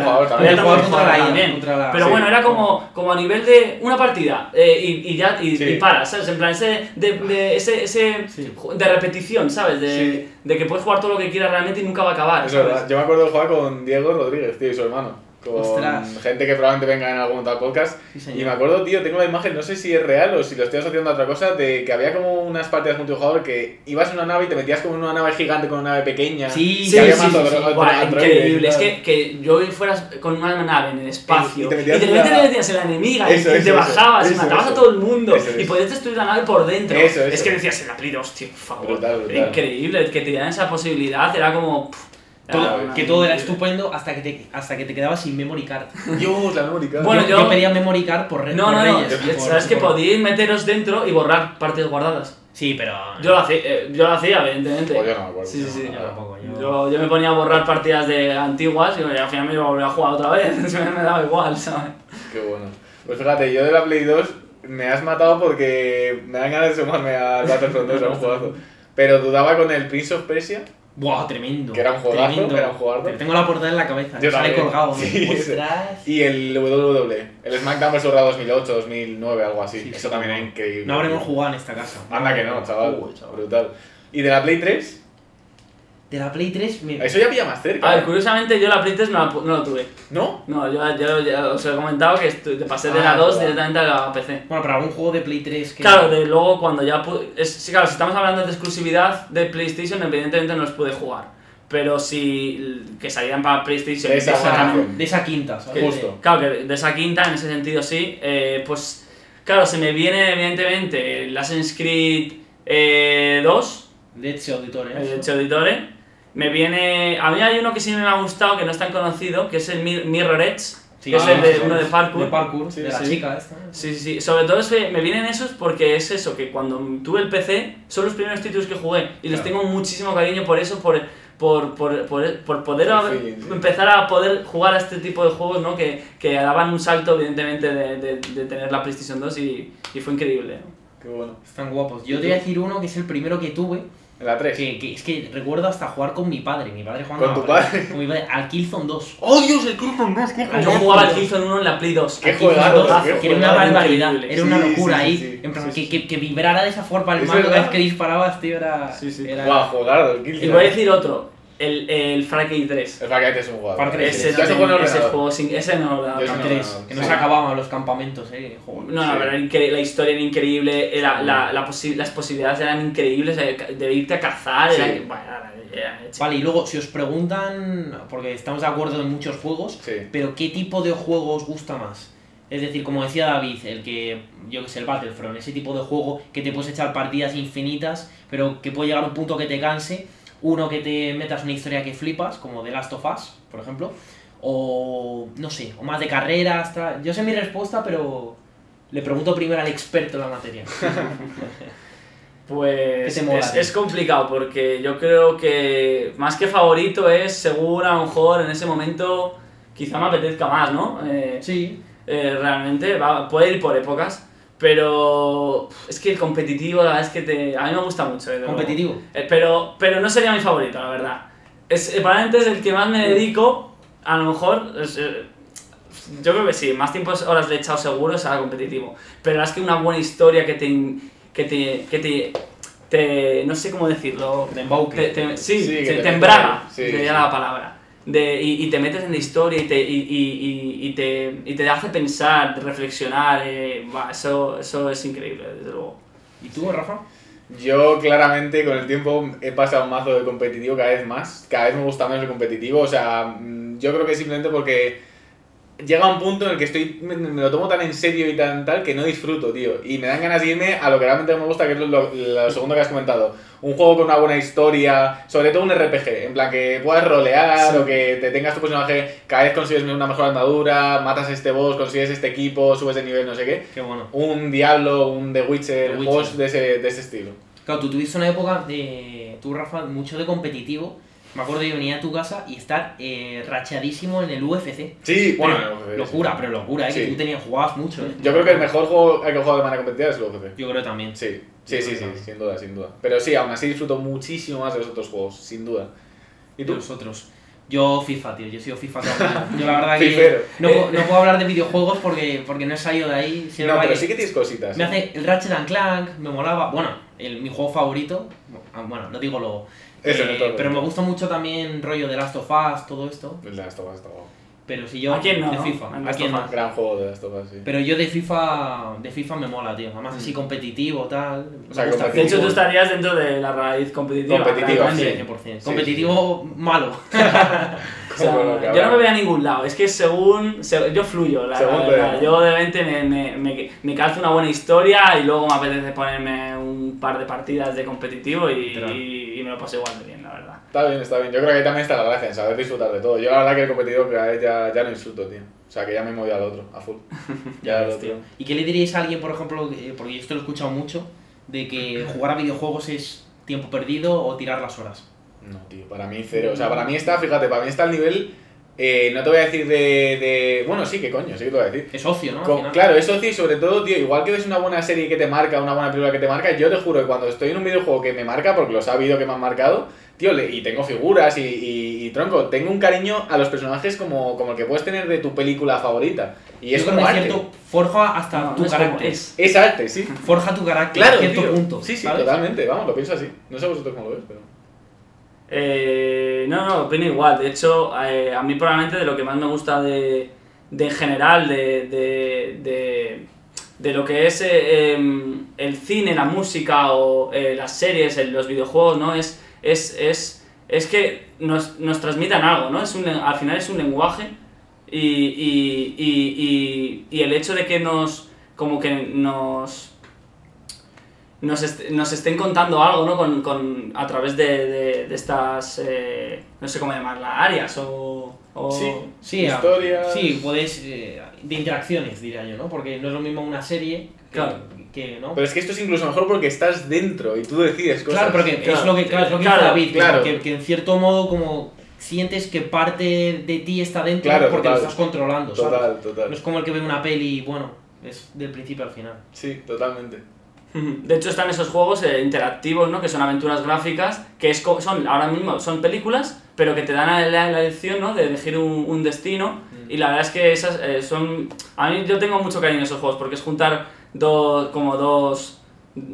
Pero sí. bueno, era como, como a nivel de una partida eh, y, y ya y, Sí. y paras, ¿sabes? En plan, ese, de, de- ese, ese Sí. de repetición, ¿sabes? De, Sí. de que puedes jugar todo lo que quieras realmente y nunca va a acabar. Es ¿sabes? verdad. Yo me acuerdo de jugar con Diego Rodríguez, tío, y su hermano. Con Ostras. gente que probablemente venga en algún tal podcast. Sí, y me acuerdo, tío, tengo la imagen, no sé si es real o si lo estoy asociando a otra cosa, de que había como unas partidas multijugador que ibas en una nave y te metías como en una nave gigante con una nave pequeña. Sí, Sí, había sí, Buah, increíble. Es que, que yo fueras con una nave en el espacio Y- te metías te metías en la enemiga y- Eso, y, eso, te eso. bajabas y matabas a todo el mundo y podías destruir la nave por dentro. Es que decías en la Play 2, tío, por favor. Brutal, brutal. Era increíble que te dieran esa posibilidad, era como. pff, Todo- una- que todo era estupendo hasta que te, hasta que te quedabas sin memory card. Dios, la memory card. Bueno, yo, yo- yo pedía memory card por, re- No, por no, no. Reyes. por- Sabes que por- podíais meteros dentro y borrar partidas guardadas. Sí, pero. Yo lo hacía, eh, yo lo hacía evidentemente. Pues yo no me acuerdo. Sí, sí, sí. Yo tampoco, yo- Yo, yo me ponía a borrar partidas de antiguas y al final me iba a volver a jugar otra vez. me daba igual, ¿sabes? Qué bueno. Pues fíjate, yo de la Play 2 me has matado porque me dan ganas de sumarme al Battlefront 2, era un juegazo. Pero dudaba con el Prince of Persia. Buah, tremendo. Que era un juegazo, tremendo. era un. Tengo la portada en la cabeza. Yo sale colgado. Sí, Ostras. Y el WWE, el SmackDown vs. Raw 2008, 2009, algo así. Sí, Eso sí, también no. era increíble. No habremos jugado en esta casa. Anda que no, chaval. Uy, chaval. Brutal. ¿Y de la Play 3? De la Play 3 me. Eso ya pilla más cerca. A ver, curiosamente yo la Play 3 no, la pu- no lo tuve. ¿No? No, yo, os he comentado que te pasé de la Ah, 2 claro. directamente a la PC. Bueno, pero algún juego de Play 3 que. Claro, de luego cuando ya pude... Es, sí, claro, si estamos hablando de exclusividad de PlayStation, evidentemente no los pude jugar. Pero si que salían para PlayStation... De, esa, de esa quinta, ¿sabes? que- Justo. Claro, que de esa quinta, en ese sentido sí, eh, pues claro, se me viene evidentemente el Assassin's Creed eh, 2, De Ezio Auditore. Ezio Auditore. Me viene... A mí hay uno que sí me ha gustado, que no es tan conocido, que es el Mir- Mirror Edge. Sí, que es ah, el de, uno de sí. parkour. De parkour, Sí, de la sí. chica esta. Sí, sí, sí. Sobre todo es que me vienen esos porque es eso, que cuando tuve el PC son los primeros títulos que jugué y les Claro. tengo muchísimo cariño por eso, por, por, por, por, por poder sí. empezar a poder jugar a este tipo de juegos, ¿no? Que, que daban un salto, evidentemente, de, de, de tener la PlayStation 2 y, y fue increíble. Qué bueno. Están guapos. Yo te voy a decir uno que es el primero que tuve, En la 3. que, que es que recuerdo hasta jugar con mi padre. Mi padre jugando ¿Con tu Play- padre? Con mi padre, al Killzone 2. ¡Oh, Dios, el Killzone 2! ¡Qué Yo jugaba al Killzone 1 en la Play 2. Qué juegazo, 2, qué que era una barbaridad, increíble. era una locura sí, ahí. sí, sí. en plan, Sí, que, sí. que, que vibrara de esa forma el mando cada vez que disparabas, tío, era. Sí, sí. era- ¡Guau, jugado el Y Killzone! voy a decir otro, el, el Far Cry 3. El Far Cry 3 es un jugador. Far Cry Ese, tres. Ya se juega en ese juego, sin- ese no lo Yo Far no, no, 3, no, que sí. no se acababan los campamentos, eh. joder. No, la Sí. verdad, incre- la historia era increíble, era, Sí. la, la posi- las posibilidades eran increíbles, de irte a cazar, Sí. era, bueno, era- era- Vale, y luego, si os preguntan, porque estamos de acuerdo en muchos juegos, Sí. pero ¿qué tipo de juego os gusta más? Es decir, como decía David, el que, yo que sé, el Battlefront, ese tipo de juego que te puedes echar partidas infinitas, pero que puede llegar a un punto que te canse, uno que te metas una historia que flipas, como The Last of Us, por ejemplo, o no sé, o más de carreras, tra- yo sé mi respuesta, pero le pregunto primero al experto en la materia. Pues ¿Qué te mola, es, complicado porque yo creo que más que favorito es según a lo mejor en ese momento quizá me apetezca más, ¿no? Eh, Sí, eh, realmente va, puede ir por épocas, pero es que el competitivo la verdad es que te, a mí me gusta mucho. luego. competitivo. Eh, pero, pero no sería mi favorito, la verdad. Es, eh, probablemente es el que más me dedico, a lo mejor, es, eh, yo creo que sí, más tiempo horas le he echado seguro es a competitivo. Pero es que una buena historia que te, que te, que te, te- no sé cómo decirlo, De embauque. te, te- sí, Sí, que te, te te embraga, sí, sería sí. la palabra. De, y, y te metes en la historia y te, y, y, y, y te, y te hace pensar, reflexionar, eh, eso, eso es increíble, desde luego. ¿Y tú, Rafa? Yo claramente con el tiempo he pasado un mazo de competitivo cada vez más. Cada vez me gusta menos el competitivo. O sea, mm, yo creo que simplemente porque llega un punto en el que estoy me, me lo tomo tan en serio y tan tal que no disfruto, tío. Y me dan ganas de irme a lo que realmente me gusta, que es lo, lo segundo que has comentado. Un juego con una buena historia, sobre todo un RPG, en plan que puedas rolear Sí. o que te tengas tu personaje, cada vez consigues una mejor andadura, matas este boss, consigues este equipo, subes de nivel, no sé qué. Qué bueno. Un Diablo, un The Witcher, The Witcher. juegos de ese, de ese estilo. Claro, tú tuviste una época de. Tú, Rafa, mucho de competitivo. Me acuerdo que venía a tu casa y estar eh, rachadísimo en el UFC. Sí, bueno, Pero el locura, sí. pero locura, ¿eh? Sí. Que tú tenías, jugabas mucho, ¿eh? Yo creo que el mejor juego al que he jugado de manera competitiva es el UFC. Yo creo también. Sí, sí, sí, sí, sin duda, sin duda. Pero sí, aún así disfruto muchísimo más de los otros juegos, sin duda. ¿Y tú? los otros. Yo FIFA, tío, yo he sido FIFA vida. Yo la verdad que no, puedo- no puedo hablar de videojuegos porque, porque no he salido de ahí. Es No, pero sí que tienes cositas. Me ¿eh? hace el Ratchet and Clank, me molaba. Bueno, el, mi juego favorito, ah, bueno, lo digo luego. Eh, pero me gusta mucho también rollo de Last of Us, todo esto. El Last of Us. Pero si yo ¿A quién no, de? FIFA. Gran juego de Last of Us, sí. Pero yo de FIFA, de FIFA me mola, tío. Además así competitivo, tal. Mm. O sea, me gusta el De hecho, tú estarías dentro de la raíz competitiva. Competitiva, realmente. sí. 100%. Sí, competitivo malo. O sea, yo no me voy a ningún lado, es que según. se- yo fluyo, la, Según la te verdad. da. Yo de repente me, me, me, me calzo una buena historia y luego me apetece ponerme un par de partidas de competitivo y, y me lo paso igual de bien, la verdad. Está bien, está bien. Yo creo que ahí también está la gracia, en saber disfrutar de todo. Yo la verdad que el competitivo cada vez ya, ya no disfruto, tío. O sea, que ya me he movido al otro, a full. Ya al otro. tío. ¿Y qué le diríais a alguien, por ejemplo, que- porque yo esto lo he escuchado mucho, de que jugar a videojuegos es tiempo perdido o tirar las horas? No, tío, para mí cero. O sea, para mí está, fíjate, para mí está el nivel. eh, no te voy a decir de, de. Bueno, sí, que coño, sí que te voy a decir. Es ocio, ¿no? Con- claro, eso sí, sobre todo, tío, igual que ves una buena serie que te marca, una buena película que te marca, yo te juro que cuando estoy en un videojuego que me marca, porque los ha habido que me han marcado, tío, le- y tengo figuras y, y- y tronco, tengo un cariño a los personajes como, como el que puedes tener de tu película favorita. Y es Yo como arte. cierto, forja hasta No, tu no es carácter. es. Es arte, sí. Forja tu carácter Claro, a cierto tío. punto. Sí, sí, ¿sabes? totalmente, vamos, lo pienso así. No sé vosotros cómo lo veis, pero... Eh, no, no, opino igual. De hecho, eh, a mí probablemente de lo que más me gusta de, de en general, de, de, de, de lo que es eh, em, el cine, la música o eh, las series, el- los videojuegos, ¿no? Es, es, es, es que nos, nos transmitan algo, ¿no? Es un, al final es un lenguaje y, y, y, y, y el hecho de que nos, como que nos nos, est- nos estén contando algo, ¿no? Con, con, a través de, de, de estas, eh, no sé cómo llamarlas, áreas o... O... Sí. Sí, Historias. Sí, puedes. eh, de interacciones, diría yo, ¿no? Porque no es lo mismo una serie que, Claro. Que ¿no? Pero es que esto es incluso mejor porque estás dentro y tú decides cosas. Claro, porque Claro, es lo que, claro, es lo que claro, dice David, que- claro. que, que en cierto modo como sientes que parte de ti está dentro Claro, porque total. lo estás controlando, ¿sabes? Total, total. No es como el que ve una peli y bueno, es del principio al final. Sí, totalmente. De hecho están esos juegos eh, interactivos, ¿no? Que son aventuras gráficas, que es son ahora mismo son películas, pero que te dan la, la- la elección, ¿no? De elegir un, un destino. Y la verdad es que esas eh, son... A mí yo tengo mucho cariño a esos juegos, porque es juntar dos, como dos...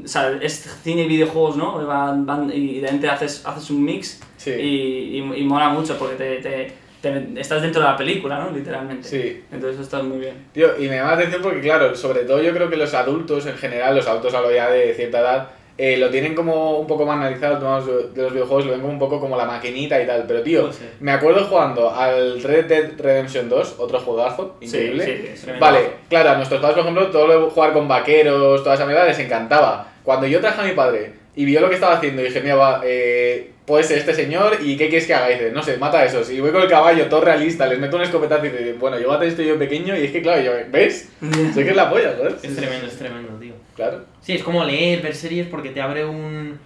O sea, es cine y videojuegos, ¿no? Van, van- y de repente haces, haces un mix Sí. y, y, y mola mucho porque te, te- te- estás dentro de la película, ¿no? Literalmente. Sí. Entonces eso está muy bien. Tío, y me llama la atención porque, claro, sobre todo yo creo que los adultos en general, los adultos hablo ya de cierta edad, eh, lo tienen como un poco más analizado, el tema de los- de los videojuegos, lo ven como un poco como la maquinita y tal. Pero, tío, me acuerdo jugando al Red Dead Redemption 2, otro juegazo, increíble. Sí, sí, sí. Tremendo. Vale, claro, a nuestros padres, por ejemplo, todo lo de jugar con vaqueros, toda esa mierda les encantaba. Cuando yo traje a mi padre y vio lo que estaba haciendo y dije, mira, va, eh, puede ser este señor y ¿qué quieres que haga? Y dice, no sé, mata a esos. Y voy con el caballo, todo realista, les meto un escopetazo y dice, bueno, yo voy a esto yo pequeño y es que, claro, yo, ¿ves? sé que es la polla, joder. Es tremendo, es tremendo, tío. Claro. Sí, es como leer, ver series porque te abre un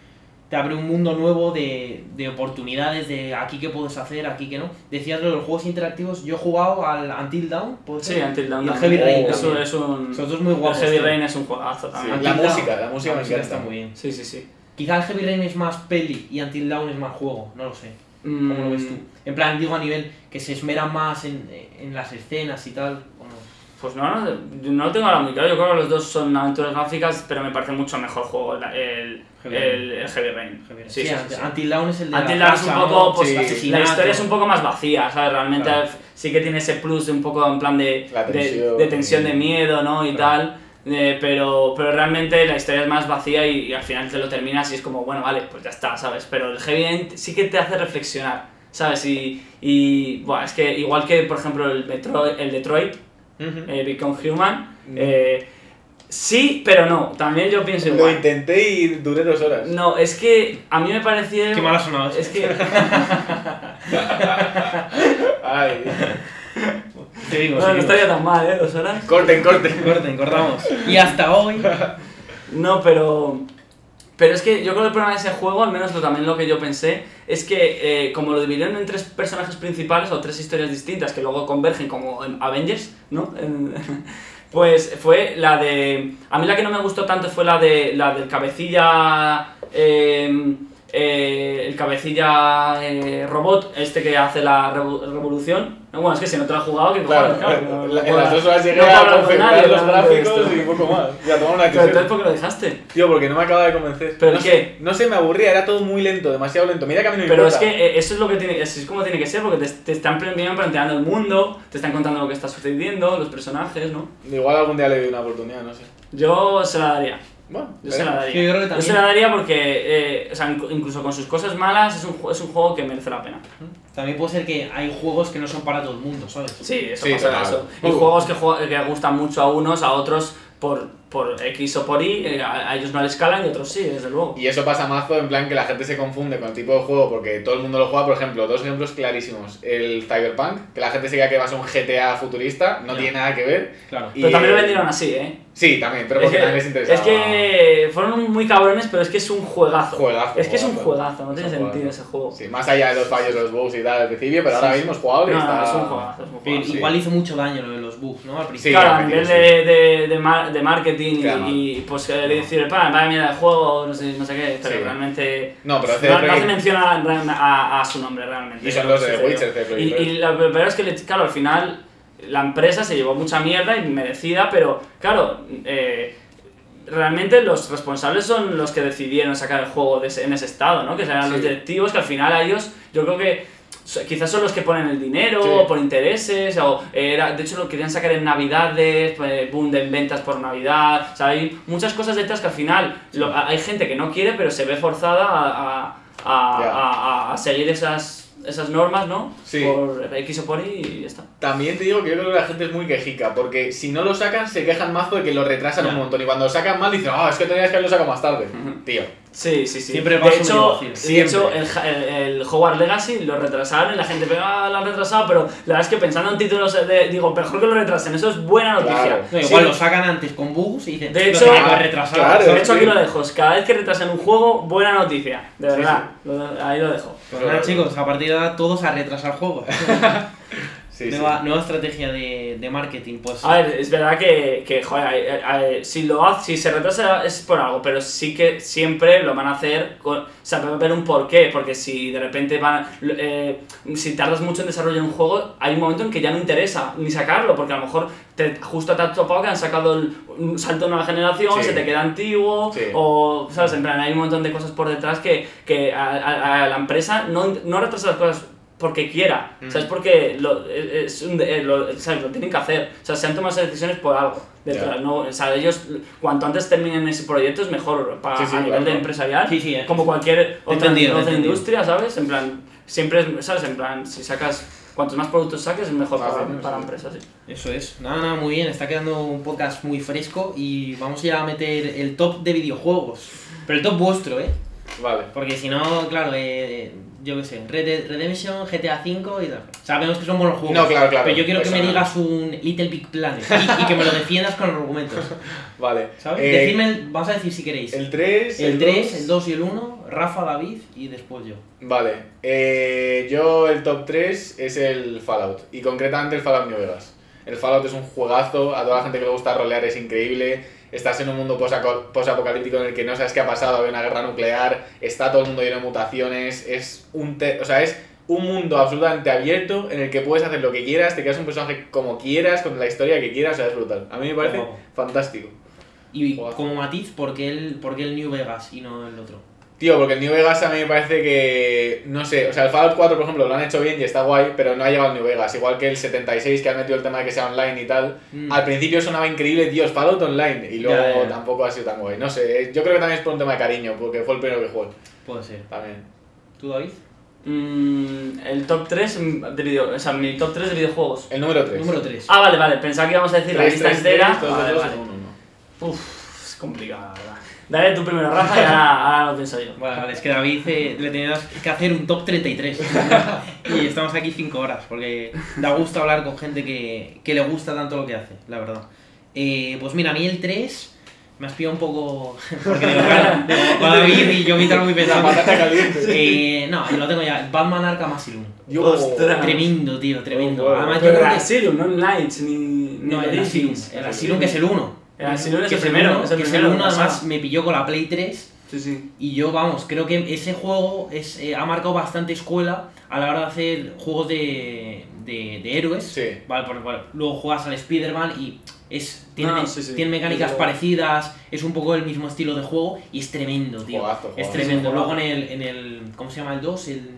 te abre un mundo nuevo de, de oportunidades, de aquí qué puedes hacer, aquí qué no. Decías lo de los juegos interactivos, yo he jugado al Until Dawn. Sí, Until Dawn Y el. Heavy Rain Eso también. es un... Son dos muy guapos. el Heavy. Rain es un juegazo Sí, la música, la música está muy bien. Sí, sí, sí. Quizá el Heavy Rain es más peli y Until Dawn es más juego, no lo sé. ¿Cómo lo ves tú? Mm, En plan, digo a nivel que se esmeran más en, en las escenas y tal. Pues no, no, no lo tengo ahora muy claro. Yo creo que los dos son aventuras gráficas, pero me parece mucho mejor juego el, el, Heavy el- el Heavy Rain. Heavy Rain. Sí, Sí, sí, Until- sí, sí. Until Dawn es el de Until la Dawn es un poco, ¿no? pues Sí. la historia es un poco más vacía, ¿sabes? Realmente Claro. sí que tiene ese plus de un poco en plan de, tensión. de, tensión, de miedo, ¿no? Y Claro. tal. eh, pero, pero realmente la historia es más vacía y, y al final te lo terminas y es como, bueno, vale, pues ya está, ¿sabes? Pero el Heavy Rain sí que te hace reflexionar, ¿sabes? Y, y bueno, es que igual que, por ejemplo, el, Metro, el Detroit, Ujú. eh, Become Human, Mm. eh, sí, pero no, también yo pienso Lo igual. intenté y duré dos horas. No, es que a mí me pareció... Qué mal ha sonado. Es que... Ay. Te digo, No, no estaría tan mal, ¿eh? Dos horas. Corten, corten. Corten, cortamos. Y hasta hoy. No, pero... Pero es que yo creo que el problema de ese juego, al menos lo, también lo que yo pensé, es que eh, como lo dividieron en tres personajes principales o tres historias distintas que luego convergen como en Avengers, ¿no? Pues fue la de... A mí la que no me gustó tanto fue la de la del cabecilla... eh, eh, el cabecilla eh, robot, este que hace la revo- revolución. Bueno, es que si no te lo has jugado, que Claro, claro, no- no en las dos horas llegué no a hablar con configurar nadie los gráficos y un poco más. Y a tomar una Pero entonces, decisión. ¿por qué lo dejaste? Tío, porque no me acaba de convencer. ¿Pero no qué? Sé, no sé, me aburría, era todo muy lento, demasiado lento. Mira que a mí no me Pero es importa. que eh, eso es lo que tiene, así es como tiene que ser, porque te, te están planteando el mundo, te están contando lo que está sucediendo, los personajes, ¿no? Igual algún día le doy una oportunidad, no sé. Yo se la daría. Bueno, Yo se la daría. Sí, yo creo que Yo también. se la daría porque, eh, o sea, inc- incluso con sus cosas malas, es un, es un juego que merece la pena. También puede ser que hay juegos que no son para todo el mundo, ¿sabes? Sí, eso Sí, pasa eso. Y Uh. juegos que, que gustan mucho a unos, a otros por, por X o por Y, eh, a, a ellos no les calan y otros sí, desde luego. Y eso pasa mazo en plan que la gente se confunde con el tipo de juego porque todo el mundo lo juega. Por ejemplo, dos ejemplos clarísimos. El Cyberpunk, que la gente se cree que va a ser un GTA futurista, no tiene nada que ver. Claro. Y Pero también lo vendieron así, ¿eh? Sí, también, pero Es porque que, también les interesaba. es que fueron muy cabrones, pero es que es un juegazo. Juegazo, es que es un juegazo. no tiene Es sentido juegazo. ese juego. Sí, más allá de los fallos de los bugs y tal al principio, pero ahora Sí, mismo es jugable y No, está... es un juegazo, es un Pero juegazo. sí. igual hizo mucho daño lo de los bugs, ¿no? Al principio. Claro, a nivel de, de, de, mar- de marketing Claro. y, y, pues eh, decir, pa, vaya mierda de juego, no sé, no sé qué, pero Sí. realmente No, pero hace no, no hace mención a, a- a su nombre realmente. Y son lo los de. Witcher, Y, y la verdad es que, claro, al final la empresa se llevó mucha mierda y merecida, pero claro, eh, realmente los responsables son los que decidieron sacar el juego de ese- en ese estado, ¿no? Que serán los Sí. directivos que al final a ellos, yo creo que quizás son los que ponen el dinero Sí. o por intereses, o era, de hecho lo querían sacar en navidades, pues, boom de ventas por navidad, o sea, hay muchas cosas detrás que al final lo- hay gente que no quiere, pero se ve forzada a, a- a- Ya. a- seguir esas, esas normas, ¿no? Sí. Por X o por Y y ya está. También te digo que yo creo que la gente es muy quejica, porque si no lo sacan se quejan mazo de que lo retrasan Ya. un montón y cuando lo sacan mal dicen, ah, es que tenías que haberlo sacado más tarde. Ujú. Tío, Sí, sí, sí. Siempre de paso hecho, de Siempre. hecho el, el, el Hogwarts Legacy lo retrasaron y la gente pegaba, lo han retrasado, pero la verdad es que pensando en títulos, de, digo, mejor que lo retrasen, eso es buena noticia. Claro. No, Sí, igual lo sacan antes con bugs y dicen, De "Lo hecho- Ah, retrasado". claro. de hecho, aquí sí. lo dejo. Cada vez que retrasen un juego, buena noticia. De Sí, verdad. Lo- ahí lo dejo. Pues nada, chicos, a partir de ahora todos a retrasar juegos. Sí, sí. nueva, nueva estrategia de, de marketing, pues. A ver, es verdad que, que joder, eh, eh, si lo hace, si se retrasa es por algo, pero sí que siempre lo van a hacer, con, o sea, va a haber un porqué, porque si de repente van, eh, si tardas mucho en desarrollar un juego, hay un momento en que ya no interesa ni sacarlo, porque a lo mejor te, justo te ha topado que han sacado el- un salto de nueva generación, Sí. se te queda antiguo, Sí. o, ¿sabes? En plan, hay un montón de cosas por detrás que, que a, a- a la empresa no, no retrasa las cosas porque quiera, Mm. ¿sabes? Porque lo, es un de- eh, lo, ¿sabes? lo tienen que hacer, o sea, se han tomado esas decisiones por algo. detrás. ¿no? O sea, ellos, cuanto antes terminen ese proyecto es mejor para, Sí, sí, a nivel claro. de empresarial, Sí, sí, eh. como cualquier otra, entendido, otra entendido. industria, ¿sabes? En plan, siempre, es- ¿sabes? En plan, si sacas, cuantos más productos saques es mejor Ah, para, para sí. empresas, sí. Eso es. Nada, nada, muy bien. Está quedando un podcast muy fresco y vamos ya a meter el top de videojuegos. Pero el top vuestro, ¿eh? Vale. Porque si no, claro, eh, yo qué sé, Red Dead Redemption, GTA V y tal. Sabemos que son buenos juegos. No, claro, claro. Pero yo quiero que me no. digas un Little Big Planet y, y que me lo defiendas con argumentos. Vale. ¿Sabes? Eh, Decidme, el- vamos a decir si queréis. El 3. El 3, el 2 y el 1, Rafa, David y después yo. Vale. Eh, yo el top 3 es el Fallout. Y concretamente el Fallout New Vegas. El Fallout es un juegazo. A toda la gente que le gusta rolear es increíble. Estás en un mundo posapocalíptico en el que no sabes qué ha pasado, hay una guerra nuclear, está todo el mundo lleno de mutaciones, es un te- o sea, es un mundo absolutamente abierto en el que puedes hacer lo que quieras, te creas un personaje como quieras, con la historia que quieras, o sea, es brutal. A mí me parece fantástico. Y como matiz, ¿por qué, el, ¿por qué el New Vegas y no el otro? Tío, porque el New Vegas a mí me parece que. No sé, o sea, el Fallout 4, por ejemplo, lo han hecho bien y está guay, pero no ha llegado al New Vegas. Igual que el 76, que han metido el tema de que sea online y tal. Mm. Al principio sonaba increíble, Dios, Fallout online. Y luego Ya, ya, ya. tampoco ha sido tan guay. No sé, yo creo que también es por un tema de cariño, porque fue el primero que jugué. Puede ser. También. ¿Tú, David? Mm, el top 3 de video, o sea, mi top 3 de videojuegos. El número 3. Número 3. Ah, vale, vale, pensaba que íbamos a decir la lista entera. Vale, vale. Uf, es verdad. Dale tú primero, Rafa, y ahora, ahora lo pienso yo. Vale, vale, es que David eh, le tenías que hacer un top 33. y estamos aquí 5 horas, porque da gusto hablar con gente que, que le gusta tanto lo que hace, la verdad. Eh, pues mira, a mí el 3 me has pillado un poco. Porque digo, claro, David y yo me muy pesado. Eh, no, lo tengo ya. Batman Arkham Asylum. Yo- Ostras. Tremendo, tío, tremendo. Oh, wow. Además, yo Pero creo el que. Asylum, no el Knights, ni, ni No, el. Asylum. El Asylum que es el 1. El Asylum es Que el primero, uno, es el que primero, uno, además me pilló con la Play 3. Sí, sí. Y yo, vamos, creo que ese juego es, eh, ha marcado bastante escuela a la hora de hacer juegos de, de, de héroes. Sí. Vale, luego juegas al Spider-Man y es, tiene, No, me- sí, sí. tiene mecánicas parecidas, es un poco el mismo estilo de juego y es tremendo, tío. Juegazo, es juegazo. tremendo. Luego en el, en el. ¿Cómo se llama el 2? El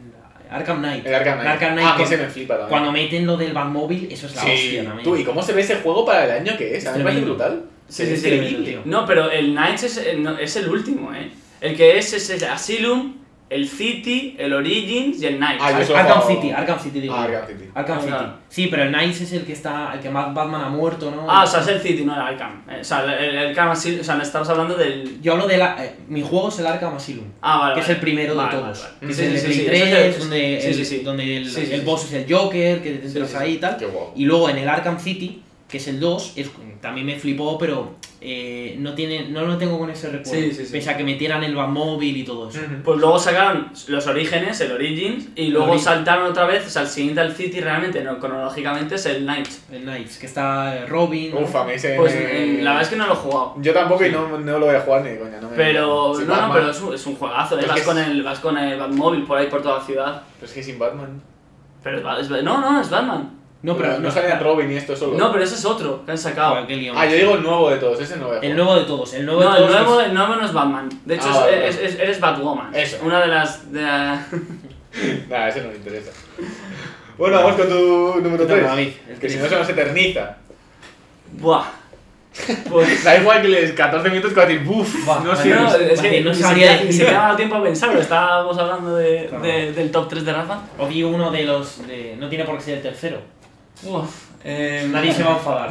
Arkham Knight. El Arkham Knight. Knight, ah, que ese me flipa también. Cuando meten lo del Batmóvil, eso es la sí. hostia también. Tú, ¿y cómo se ve ese juego para el año que es? A mí me parece Tremendo. brutal. Sí, Es sí, sí. increíble. tío. No, pero el Knights es, eh, no, es el último, ¿eh? El que es es el Asylum, el City, el Origins y el Knights. Ah, Ar- Arkham City, Arkham City digo. Ah. Arkham City. Arkham City. claro. Sí, pero el Knights es el que está, el que más Batman ha muerto, ¿no? Ah, o sea, es el City, no el Arkham. Eh, O sea, el, el, el Arkham Asylum, o sea, estabas hablando del... Yo hablo de la. eh, mi juego es el Arkham Asylum. Ah, vale, que es el primero de todos. vale, vale. Que es Sí, el de sí, Play sí, 3, eso es- donde, el, donde boss es el Joker, que te entras sí, ahí y tal. Qué guapo. Y luego en el Arkham City, que es el 2, es- también me flipó, pero eh, no, tiene, no lo tengo con ese recuerdo. Sí, sí, sí. Pese a que metieran el Batmóvil y todo eso. Pues luego sacaron los orígenes, el Origins, y luego Origins. saltaron otra vez, o sea, el siguiente al City realmente, no, cronológicamente, es el Knights. El Knights, que está eh, Robin. ¿no? Uf, a mí ese Pues me- eh, la verdad es que no lo he jugado. Yo tampoco y no, no lo voy a jugar ni de coña. No me... Pero, no, no, pero es un, es un juegazo, ¿eh? Es vas, con es- el, vas con el Batmóvil por ahí por toda la ciudad. Pero es que sin Batman. Pero es, no, no, es Batman. No, pero no, salía Robin y esto solo. No, pero ese es otro que han sacado. Joder, qué lío, Ah, yo digo el nuevo de todos, ese no voy a El nuevo de todos. El nuevo No, de el todos. nuevo, es- el nuevo no es Batman. De hecho, Ah, es- vale, es- es- eres Batwoman. Eso. Una de las. De la- Nah, ese no me interesa. Bueno, vamos con tu número Te toca, 3. David, el Que si tres. no se nos eterniza. Buah. Pues. Da igual que les 14 minutos que va a decir, buf, Buah, no sé. no, es que no ni me ha dado tiempo a pensarlo. Estábamos hablando de, del top 3 de Rafa. O di uno de los. de- no tiene por qué ser el tercero. Uf, eh, Nadie se va a enfadar.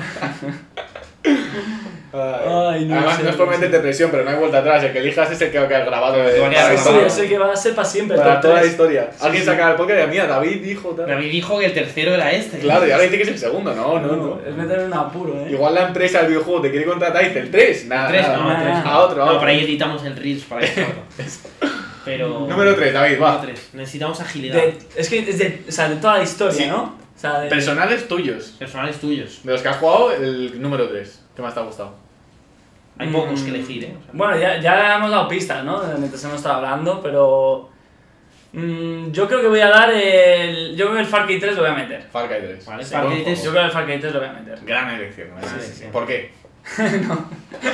Ay, no Además, sé, no es por no meterte presión, pero no hay vuelta atrás. El que elijas es el que va a quedar grabado de, para, es el que va a ser para siempre. para toda la historia. Alguien sí. saca el podcast y dice, mira, David dijo tal. David dijo que el tercero era este. Claro, y ahora dice que es el segundo. No, no, no. Es meter en un apuro, eh. Igual la empresa del videojuego te quiere contratar y dice el 3. Nada, Tres, nada. no, nada, tres. nada. A otro, a No, otro. por ahí editamos el Reels para eso. Pero. Número 3, David, Número va. tres. Necesitamos agilidad. De- es que es de, o sea, de toda la historia, Sí. ¿no? Sea, de, Personales tuyos. Personales tuyos. De los que has jugado, el número 3. ¿Qué más te ha gustado? Hay pocos que Mm, elegir, ¿eh? O sea, Bueno, ya, ya hemos dado pistas, ¿no? Mientras hemos estado hablando, pero. mm, yo creo que voy a dar el. Yo creo que el Far Cry 3 lo voy a meter. Far Cry 3. Vale, Sí, Far Cry buen 3. Yo creo que el Far Cry 3 lo voy a meter. Gran elección. gran Sí, elección. sí. ¿Por qué?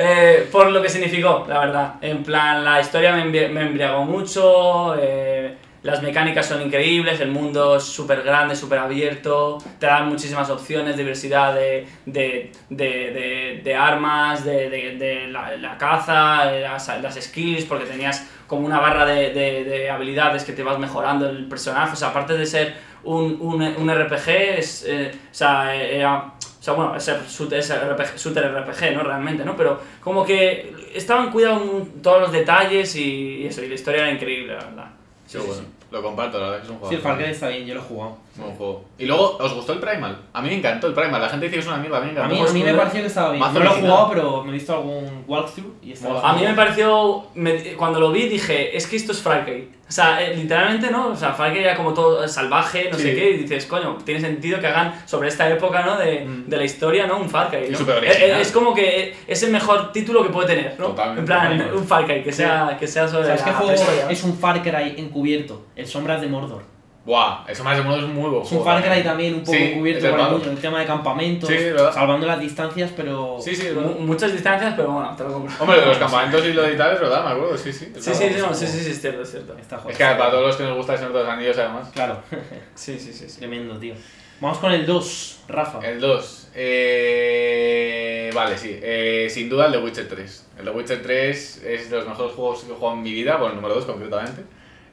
Eh, por lo que significó, la verdad. En plan, la historia me, embri- me embriagó mucho, eh, las mecánicas son increíbles, el mundo es súper grande, súper abierto, te dan muchísimas opciones, diversidad de, de, de, de- armas, de, la, la caza, las, las skills, porque tenías como una barra de, de- de habilidades que te vas mejorando el personaje. O sea, aparte de ser un, un, un RPG, es, eh, o sea, era o sea, bueno, es, RPG, shooter RPG, ¿no? Realmente, ¿no? Pero como que estaban cuidados todos los detalles y, y eso, y la historia era increíble, la verdad. Sí, bueno. Lo comparto, la verdad que es un juego. Sí, el Far Cry está bien, yo lo he jugado. Buen juego. Y luego, ¿os gustó el Primal? A mí me encantó el Primal. La gente dice que es una mierda, a mí me A encantó. mí, a mí me pareció que estaba bien. Mazo No lo he original. jugado, pero me he visto algún walkthrough y estaba. A mí me pareció, me- cuando lo vi dije, es que esto es Far Cry. O sea, eh, literalmente, ¿no? O sea, Far Cry era como todo salvaje, no Sí. sé qué, y dices, coño, tiene sentido que hagan sobre esta época, ¿no? De, Mm. de la historia, ¿no? Un Far Cry. Y ¿no? súper Eh, original. eh, Es como que es el mejor título que puede tener, ¿no? Totalmente, En plan, totalmente. un Far Cry, que sea, que sea sobre ¿Sabes la qué juego es un Far Cry encubierto? El Sombras de Mordor. Buah, eso más de modo es muy buen Es un Far Cry también un poco Sí, el por el, malo. mundo, el tema de campamentos, Sí, salvando las distancias, pero... Sí, sí. Muchas distancias, pero bueno, te lo compro. Hombre, de los campamentos y lo de tal es verdad, me acuerdo, sí, sí. Sí, sí, sí, no, sí, sí, sí, es cierto, es cierto. Está Es que para todos los que nos gusta el Señor de los Anillos, además. Claro, Sí, sí, sí. sí. tremendo, tío. Vamos con el 2, Rafa. El 2. Eh, vale, sí. Eh, sin duda el The Witcher 3. El The Witcher 3 es de los mejores juegos que he jugado en mi vida, bueno, el número 2 concretamente.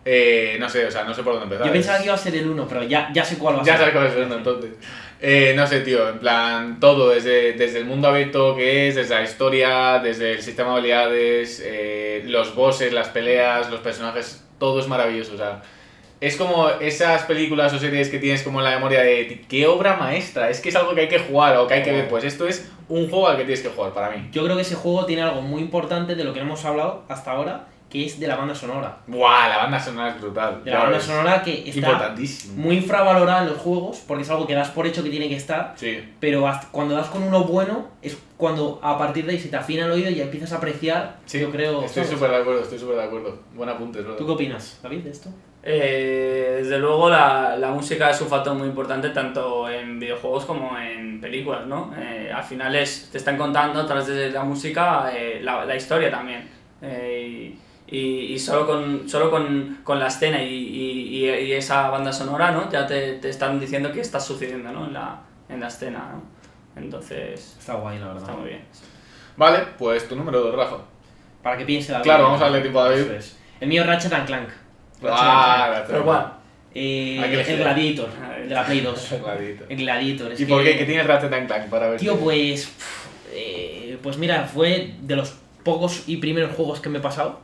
Eh, no sé, o sea, no sé por dónde empezar. Yo pensaba que iba a ser el 1, pero ya, ya sé cuál va a Ya ser. sabes cuál es el segundo, entonces. Eh, no sé, tío, en plan, todo, desde, desde el mundo abierto que es, desde la historia, desde el sistema de habilidades, eh, los bosses, las peleas, los personajes, todo es maravilloso, o sea. Es como esas películas o series que tienes como en la memoria de qué obra maestra, es que es algo que hay que jugar o que hay que ver, pues esto es un juego al que tienes que jugar para mí. Yo creo que ese juego tiene algo muy importante de lo que no hemos hablado hasta ahora, que es de la banda sonora. Buah, la banda sonora es brutal. De la banda ves. sonora que está muy infravalorada en los juegos, porque es algo que das por hecho que tiene que estar, Sí. pero cuando das con uno bueno es cuando a partir de ahí se te afina el oído y empiezas a apreciar, Sí, yo creo... Estoy súper de acuerdo, estoy súper de acuerdo. Buen apunte, es verdad. ¿Tú qué opinas, David, de esto? Eh, desde luego la, la música es un factor muy importante tanto en videojuegos como en películas, ¿no? Eh, al final es, te están contando a través de la música eh, la, la historia también. Eh, y, y, y solo con, solo con, con la escena y, y, y- esa banda sonora, ¿no? Ya te, te están diciendo qué está sucediendo, ¿no? En la, en la escena, ¿no? Entonces, Está guay, la verdad. está muy bien. Vale, pues tu número 2, Rafa. Para que piense David. Claro, vamos a darle tiempo a David. Eso es. El mío es Ratchet and Clank. Ratchet Ah, and Pero igual, Eh, que el Gladiator, el de la Play 2. Clarito. El Gladiator. es ¿Y que- por qué? ¿Qué tienes Ratchet and Clank para ver? Tío, pues. pf, eh, pues mira, fue de los pocos y primeros juegos que me he pasado.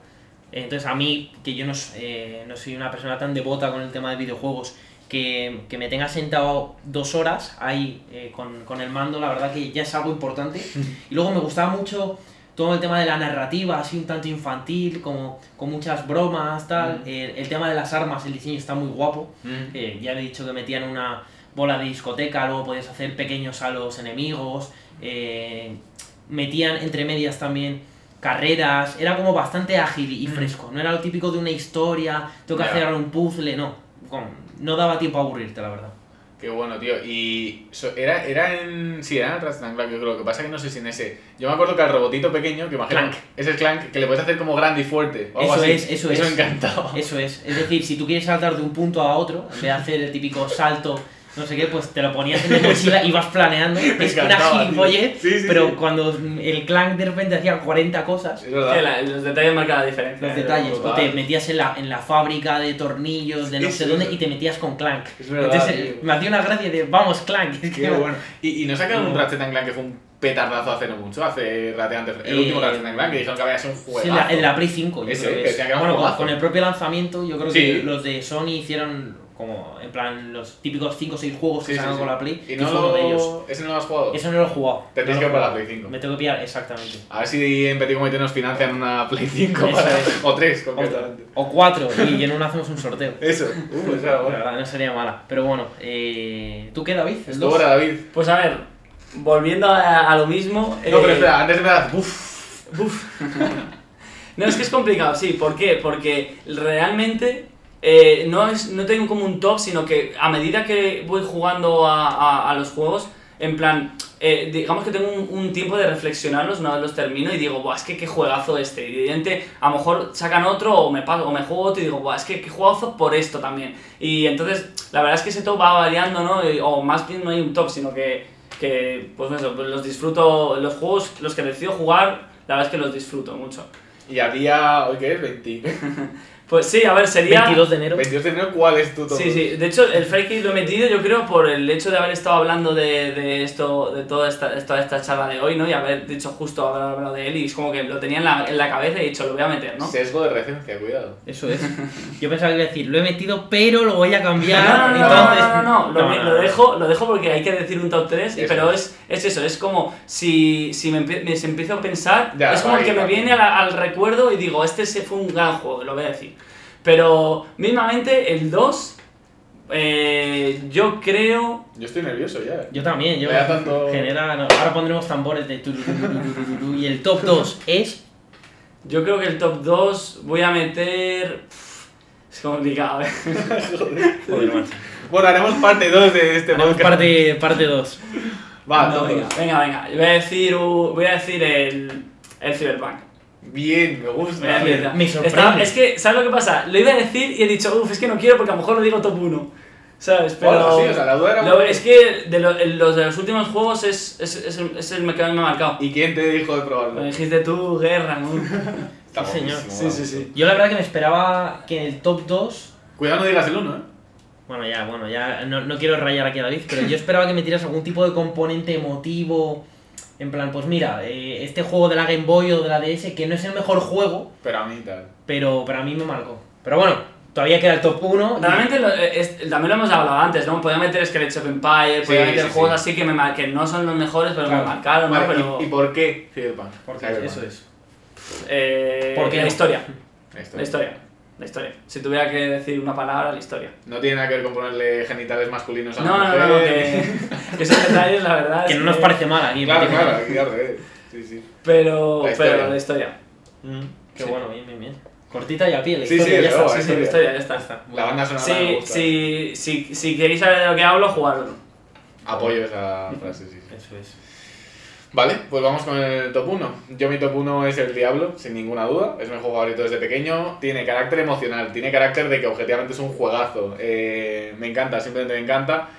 Entonces, a mí, que yo no, eh, no soy una persona tan devota con el tema de videojuegos, que, que me tenga sentado dos horas ahí eh, con, con el mando, la verdad que ya es algo importante. Y luego me gustaba mucho todo el tema de la narrativa, así un tanto infantil, como con muchas bromas, tal. El, el tema de las armas, el diseño está muy guapo. Mm. Eh, ya le he dicho que metían una bola de discoteca, luego podías hacer pequeños a los enemigos, metían entre medias también carreras, era como bastante ágil y fresco, no era lo típico de una historia, tengo que hacer un puzzle, no, no daba tiempo a aburrirte, la verdad. Qué bueno, tío. Y so- era, era en. Sí, era en Ratchet Clank, yo creo. Lo que pasa es que no sé si en ese. Yo me acuerdo que el robotito pequeño, que imagino. Clank. Es el Clank, que le puedes hacer como grande y fuerte. o algo Eso así. es, eso es. Eso me encantaba. Eso es, es decir, si tú quieres saltar de un punto a otro, en vez de hacer el típico salto no sé qué, pues te lo ponías en la mochila y vas planeando. Me Es una gilipollez, Sí, sí, pero sí. cuando el clank de repente hacía 40 cosas, Es verdad. Que la- los detalles marcan la diferencia. los ¿eh? detalles, o te metías en la, en la fábrica de tornillos de no Sí, sé sí, dónde y te metías con clank. Es verdad, Entonces tío. me hacía una gracia de vamos clank. Es que bueno. ¿Y, y no sacaron un No. Ratchet and Clank que fue un petardazo hace no mucho? Hace relativamente. El Eh, último Ratchet and Clank que dijeron que había sido un Sí, juego. en la, en la Play 5, yo Ese, creo que es. que Bueno, con, el propio lanzamiento, yo creo Sí. que los de Sony hicieron como, en plan, los típicos 5 o 6 juegos que Sí, sí, sacan sí. con la Play, Y que no uno de ellos. lo... ¿Ese no lo has jugado? Eso no lo he jugado. Te tienes No que comprar la. Play 5. Me tengo que pillar, exactamente. A ver si en Petit Comité nos financian una Play 5 Eso para- es. o 3 O, concretamente. o cuatro, y en uno hacemos un sorteo. Eso. Uh, esa era La verdad, no sería mala. Pero bueno, eh, ¿tú qué, David? ¿El ahora David. Pues a ver, volviendo a, a lo mismo. No, pero eh, espera, antes de empezar. Uff. Uf. no, es que es complicado, sí. ¿Por qué? Porque realmente eh, no, es, no tengo como un top, sino que a medida que voy jugando a, a- a los juegos, en plan, eh, digamos que tengo un, un tiempo de reflexionarlos una vez los termino y digo, Buah, es que qué juegazo este. Y de repente, a lo mejor sacan otro o me, paso, o me juego otro y digo, Buah, es que qué juegazo por esto también. Y entonces, la verdad es que ese top va variando, ¿no? Y- O más bien no hay un top, sino que, que pues eso, pues los disfruto, los juegos, los que decido jugar, la verdad es que los disfruto mucho. Y había. ¿Hoy qué es? 20. Pues sí, a ver, sería... 22 de enero. 22 de enero, ¿cuál es tu top? Sí, sí, de hecho el Fake lo he metido yo creo por el hecho de haber estado hablando de, de esto, de toda esta, toda esta charla de hoy, ¿no? Y haber dicho justo haber hablado de él y es como que lo tenía en la, en la cabeza y he dicho, lo voy a meter, ¿no? Sesgo de recencia, cuidado. Eso es. Yo pensaba que iba a decir, lo he metido, pero lo voy a cambiar. No, no, no, entonces... no, no, no, lo, lo dejo, lo dejo porque hay que decir un top 3, Eso pero es. es, es eso, es como si, si me, me- si empiezo a pensar, Ya, es como ahí, que me ahí. viene al recuerdo y digo, este se fue un gran juego, lo voy a decir. Pero mismamente el 2, eh, yo creo... Yo estoy nervioso ya. Yo también, yo. Tanto- Genera, no, ahora pondremos tambores de y el top 2 es. Yo creo que el top 2 voy a meter... Es complicado, ¿eh? Joder, macho. Bueno, haremos parte 2 de este Haremos podcast. parte, parte 2. Va, No, top venga, dos. venga, venga. Voy a decir, uh, voy a decir el, el Cyberpunk. Bien, me gusta. me Estaba- sorprende. es que, ¿sabes lo que pasa? Lo iba a decir y he dicho, uff, es que no quiero porque a lo mejor lo digo top 1. ¿Sabes? Pero. Bueno, sí, o sea, la duda era lo- es que de lo- los de los últimos juegos es, es, es, el- es el que más me ha marcado. ¿Y quién te dijo de Lo probarlo? dijiste tú, guerra, ¿no? Está Sí, señor. Sí, sí, sí. Yo la verdad que me esperaba que en el top 2. Cuidado, no digas el 1, ¿eh? Bueno, ya, bueno, ya no, no quiero rayar aquí a David, pero yo esperaba que me tiras algún tipo de componente emotivo. En plan, pues mira, eh, este juego de la Game Boy o de la DS, que no es el mejor juego, Pero a mí tal. pero, pero a mí me marcó. Pero bueno, todavía queda el top 1. Realmente lo- eh, es- también lo hemos hablado antes, ¿no? Podía meter Skeletons of Empire, podía Sí, meter sí, juegos sí. así que, me mar- que no son los mejores, pero Claro. me marcaron, ¿no? Vale, Pero, ¿y, y por qué Cyberpunk? Porque Cyberpunk. eso es. eh, ¿Por qué la historia. Esto. La historia. La historia. Si tuviera que decir una palabra, la historia. No tiene nada que ver con ponerle genitales masculinos a No, una no, no, mujer. que, que esos detalles, la verdad. Que es no nos parece mal aquí. Claro, claro, revés. Sí, sí. Pero, La historia. pero la historia. Mm, Qué Sí. bueno, bien, bien, bien. Cortita y a pie, la Sí, historia, sí, ya está. Sí, sí, la bien. historia, ya está. La banda sonora me Si, gusta. si, si, si queréis saber de lo que hablo, jugadlo. Apoyo esa frase, sí, sí. Eso es. Vale, pues vamos con el top 1. Yo mi top 1 es el Diablo, sin ninguna duda. Es mi juego favorito desde pequeño. Tiene carácter emocional, tiene carácter de que objetivamente es un juegazo. Eh, me encanta, simplemente me encanta.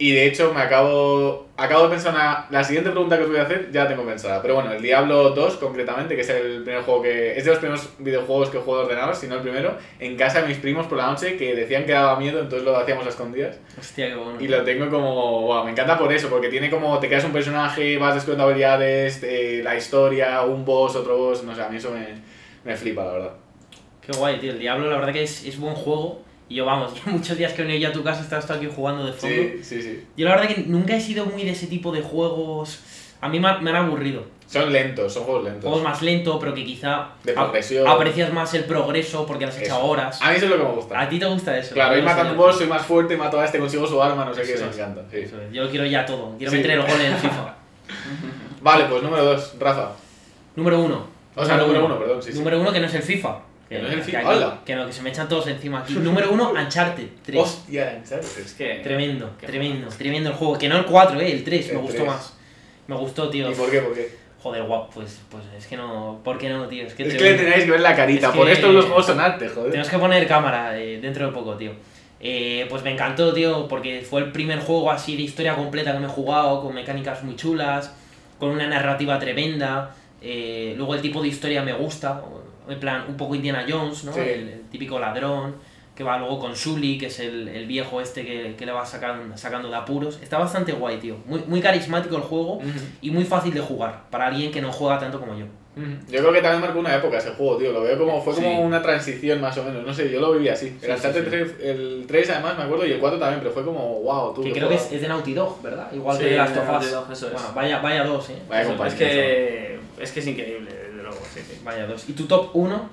Y de hecho me acabo, acabo de pensar una, la siguiente pregunta que os voy a hacer, ya la tengo pensada. Pero bueno, el Diablo 2 concretamente, que es el primer juego que... Es de los primeros videojuegos que juego de ordenador, si no el primero, en casa de mis primos por la noche que decían que daba miedo, entonces lo hacíamos a escondidas. Hostia, qué bueno. Y lo tengo como, wow, me encanta por eso, porque tiene como, te creas un personaje, vas descubriendo habilidades, eh, la historia, un boss, otro boss, no sé, a mí eso me, me flipa, la verdad. Qué guay, tío. El Diablo, la verdad que es, es buen juego. Y yo, vamos, yo muchos días que he venido ya a tu casa he estado aquí jugando de fondo. Sí, sí, sí. Yo la verdad que nunca he sido muy de ese tipo de juegos. A mí me, han- aburrido. Son lentos, son juegos lentos. Juegos más lentos, pero que quizá De ap- progresión. aprecias más el progreso porque has Eso. horas. A mí eso es lo que me gusta. A ti te gusta eso. Claro, ir matando un boss, soy más fuerte, mato a este, consigo su arma, no sé qué, Eso me encanta. sí. Eso es. Yo lo quiero ya todo. Quiero Sí. meter el gol en el FIFA. Vale, pues número 2, Rafa. Número uno. O sea, número uno, perdón, sí, sí. Número uno que no es el FIFA. Que no es el que FIFA, aquí- ¡hala! Que no, que se me echan todos encima aquí. Número uno, Uncharted 3. Hostia. Es que. Tremendo, Qué tremendo, tremendo el juego. Que no el 4, eh, el 3, me gustó 3. más. Me gustó, tío. ¿Y por qué? ¿Por qué? Joder, guapo, pues, pues es que no. ¿Por qué no, tío? Es que, Es te- que le tenéis que ver la carita, Es por que- esto los juegos son arte, joder. tenemos que poner cámara eh, dentro de poco, tío. Eh, pues me encantó, tío, porque fue el primer juego así de historia completa que me he jugado, con mecánicas muy chulas, con una narrativa tremenda. eh, luego el tipo de historia me gusta, en plan, un poco Indiana Jones, ¿no? Sí. El, el típico ladrón, que va luego con Sully, que es el, el viejo este que, que le va sacando, sacando de apuros. Está bastante guay, tío. Muy, muy carismático el juego y muy fácil de jugar para alguien que no juega tanto como yo. Yo creo que también marcó una época ese juego, tío. Lo veo como, fue como Sí. una transición más o menos. No sé, yo lo viví así. El Sí, Uncharted sí, 3, el 3 además me acuerdo y el 4 también, pero fue como, wow, tú. Que creo que es, de Naughty Dog, ¿verdad? Igual Sí, que de Last of Us. Bueno, vaya, vaya dos, ¿eh? Vaya Eso, compañía, es que es que es increíble, desde luego, sí, sí. Vaya dos. ¿Y tu top 1?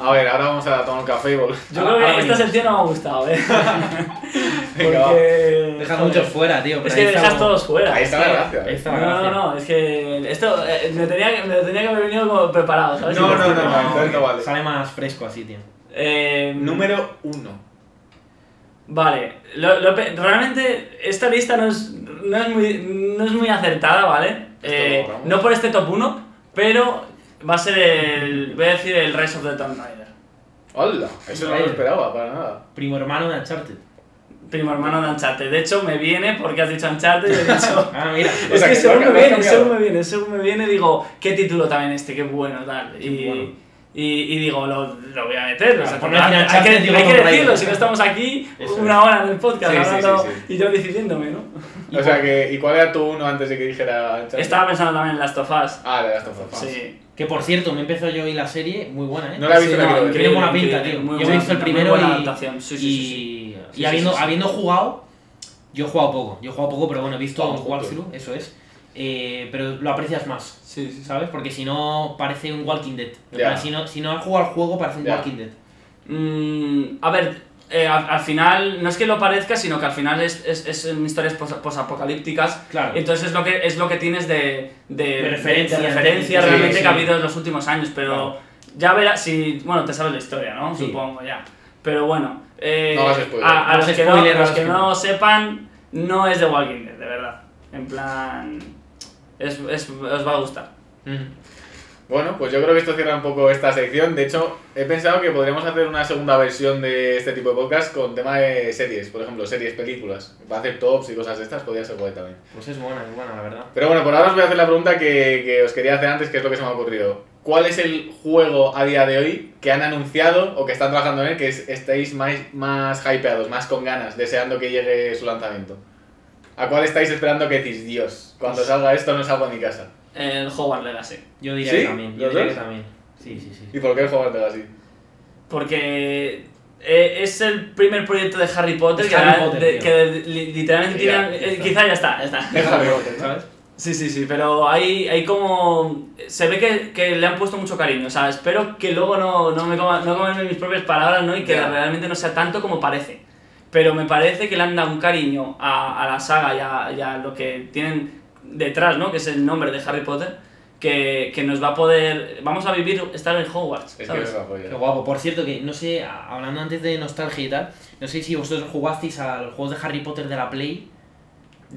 A ver, ahora vamos a tomar un café y vol- Yo creo que esta sección no me ha gustado, ¿eh? Venga. Porque... Dejas muchos fuera, tío. Es que ahí dejas estamos- todos fuera. Ahí está es la gracia. Ahí está la No, no, gracia. no, es que esto eh, me, tenía me tenía que haber venido como preparado, ¿sabes? No, no, no, no vale. Sale más fresco así, tío. Eh, Número 1. Vale, lo- lo realmente esta lista no es, no es, muy, no es muy acertada, ¿vale? Eh, no por este top 1, pero va a ser el. Voy a decir el Rise of the Tomb Raider. ¡Hola! Eso no lo esperaba, para nada. Primo hermano de Uncharted. Primo hermano de Uncharted. De hecho, me viene porque has dicho Uncharted y he dicho. Ah, mira. O es sea, que que según me viene, cambiado. según me viene, según me viene, digo, ¿qué título también este? Qué bueno, tal. Qué y, bueno. y, y digo, lo, lo voy a meter. o sea, por hay, Uncharted, que, hay que decirlo, si no estamos aquí Eso una es. hora en el podcast Sí, hablando sí, sí. y yo decidiéndome, ¿no? O sea que, ¿y cuál era tu 1 antes de que dijera Uncharted? Estaba pensando también en Last of Us. Ah, de Last of Us. Sí. Que por cierto, me empezó yo hoy la serie, muy buena, ¿eh? No la he visto, Sí, no. Tiene buena pinta, tío. muy yo he visto el primero y, adaptación, sí, sí, y, habiendo, habiendo jugado, yo he jugado poco, yo he jugado poco, pero bueno, he visto un walkthrough, eso es. Eh, pero lo aprecias más, Sí, sí, ¿sabes? Porque si no, parece un Walking Dead. Si, no, si no has jugado al juego, parece un. Walking Dead. Mm, a ver, eh, al, al final, no es que lo parezca, sino que al final es, es, es en historias pos- posapocalípticas. Claro. Entonces es lo que, es lo que tienes de, de, De referencia, de referencia sí, realmente sí. que ha habido en los últimos años. Pero Claro. ya verás, si. Bueno, te sabes la historia, ¿no? Sí. Supongo ya. Pero bueno, eh, No a, a los, que no, los no que no sepan, no es de Walking Dead, de verdad. En plan. Es, es- os va a gustar. Bueno, pues yo creo que esto cierra un poco esta sección. De hecho, he pensado que podríamos hacer una segunda versión de este tipo de podcast con tema de series, por ejemplo, series, películas. Para hacer tops y cosas de estas, podría ser guay también. Pues es buena, es buena, la verdad. Pero bueno, por ahora os voy a hacer la pregunta que, que os quería hacer antes, que es lo que se me ha ocurrido. ¿Cuál es el juego a día de hoy que han anunciado o que están trabajando en él que es- estáis más, más hypeados, más con ganas, deseando que llegue su lanzamiento? ¿A cuál estáis esperando que decís, Dios, cuando salga esto no salgo a mi casa? El Hogwarts Legacy. Yo diría ¿Sí? que también. Yo ¿Los diría que también. Sí, sí, sí. ¿Y por qué el juego así? Porque eh, es el primer proyecto de Harry Potter, Es que, Harry ha- Potter, de- que li- literalmente Ya, tiene. ya eh, está. quizá ya está, ya está. Déjame Potter, ¿no? ¿Sabes? Sí, sí, sí, pero hay, hay como. Se ve que, que le han puesto mucho cariño, o sea, espero que luego no, no me coma, no coman mis propias palabras, ¿no? Y que Ya. realmente no sea tanto como parece. Pero me parece que le han dado un cariño a, a la saga y a, y a lo que tienen detrás, ¿no? Que es el nombre de Harry Potter, que, que nos va a poder. Vamos a vivir, estar en Hogwarts, Es que. Qué guapo. Por cierto, que no sé, hablando antes de nostalgia y tal, no sé si vosotros jugasteis a los juegos de Harry Potter de la Play.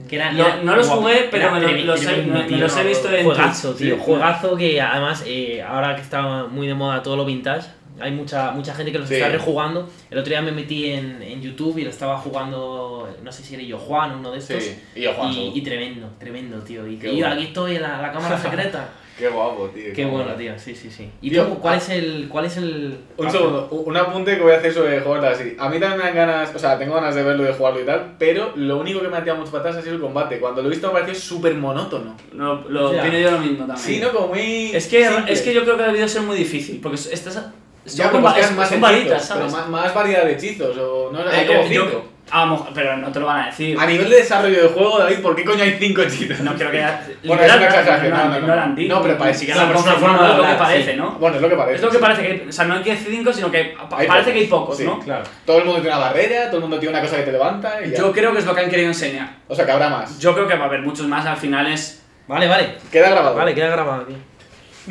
Que No- no los jugué, pero me lo- los he- me- los he visto en Juegazo, Twitch, tío. sí. Juegazo que además, eh, ahora que está muy de moda todo lo vintage, hay mucha, mucha gente que los Sí. está rejugando. El otro día me metí en, en YouTube y lo estaba jugando, no sé si era yo Juan, uno de estos. Sí, y yo Juan. Y, y tremendo, tremendo, tío. Y Qué tío, bueno. aquí estoy en la, la cámara secreta. Qué guapo, tío. Qué bueno, tío, sí, sí, sí. ¿Y Tío, tú, cuál ah. es el. cuál es el. Un segundo, un apunte que voy a hacer sobre Hogwarts así. A mí también me dan ganas, o sea, tengo ganas de verlo y de jugarlo y tal, pero lo único que me ha tirado mucho para atrás ha sido el combate. Cuando lo he visto me pareció súper monótono. Lo, lo Ya. opino yo lo mismo también. Sí, ¿no? Como muy. Es que, simple. es que yo creo que ha debido ser muy difícil, porque estas son, Ya, que más son varitas, ¿sabes? Pero más, más variedad de hechizos, o no hay Eh, como eh, yo- cinco. a lo mejor- pero no te lo van a decir. A nivel de desarrollo de juego, David, ¿por qué coño hay cinco hechizos? No creo que haya- Bueno, es una literal, exageración, no, no, no, pero parece- es una confirmado, forma de lo que parece, sí. ¿no? Bueno, es lo que parece. Es lo que sí. parece, que, o sea, no hay que decir cinco, sino que parece pocos, que hay pocos, sí, ¿no? Claro. Todo el mundo tiene una barrera, todo el mundo tiene una cosa que te levanta y. Yo creo que es lo que han querido enseñar. O sea, que habrá más. Yo creo que va a haber muchos más, al final es... Vale, vale. Queda grabado. Vale, queda grabado aquí.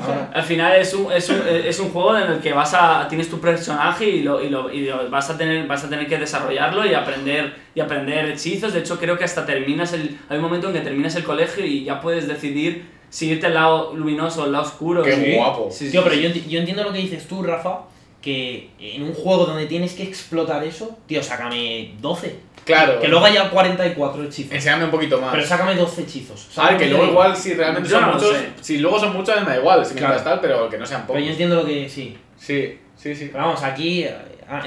Ahora. Al final es un, es, un, es un juego en el que vas a tienes tu personaje y lo, y lo, y lo vas a tener vas a tener que desarrollarlo y aprender y aprender hechizos. De hecho, creo que hasta terminas el hay un momento en que terminas el colegio y ya puedes decidir si irte al lado luminoso o al lado oscuro. Qué Sí. guapo. Sí, sí, Tío, pero sí. yo, yo entiendo lo que dices tú, Rafa, que en un juego donde tienes que explotar eso, tío, sácame 12. Claro. Que luego haya 44 hechizos. Enséñame un poquito más. Pero sácame 12 hechizos. A ver, que ¿Sabes lo luego digo? igual si realmente Yo son no muchos, sé. si luego son muchos me da igual, si Claro. tal, pero que no sean Pero pocos. yo entiendo lo que sí. Sí, sí, sí. Pero vamos, aquí eh,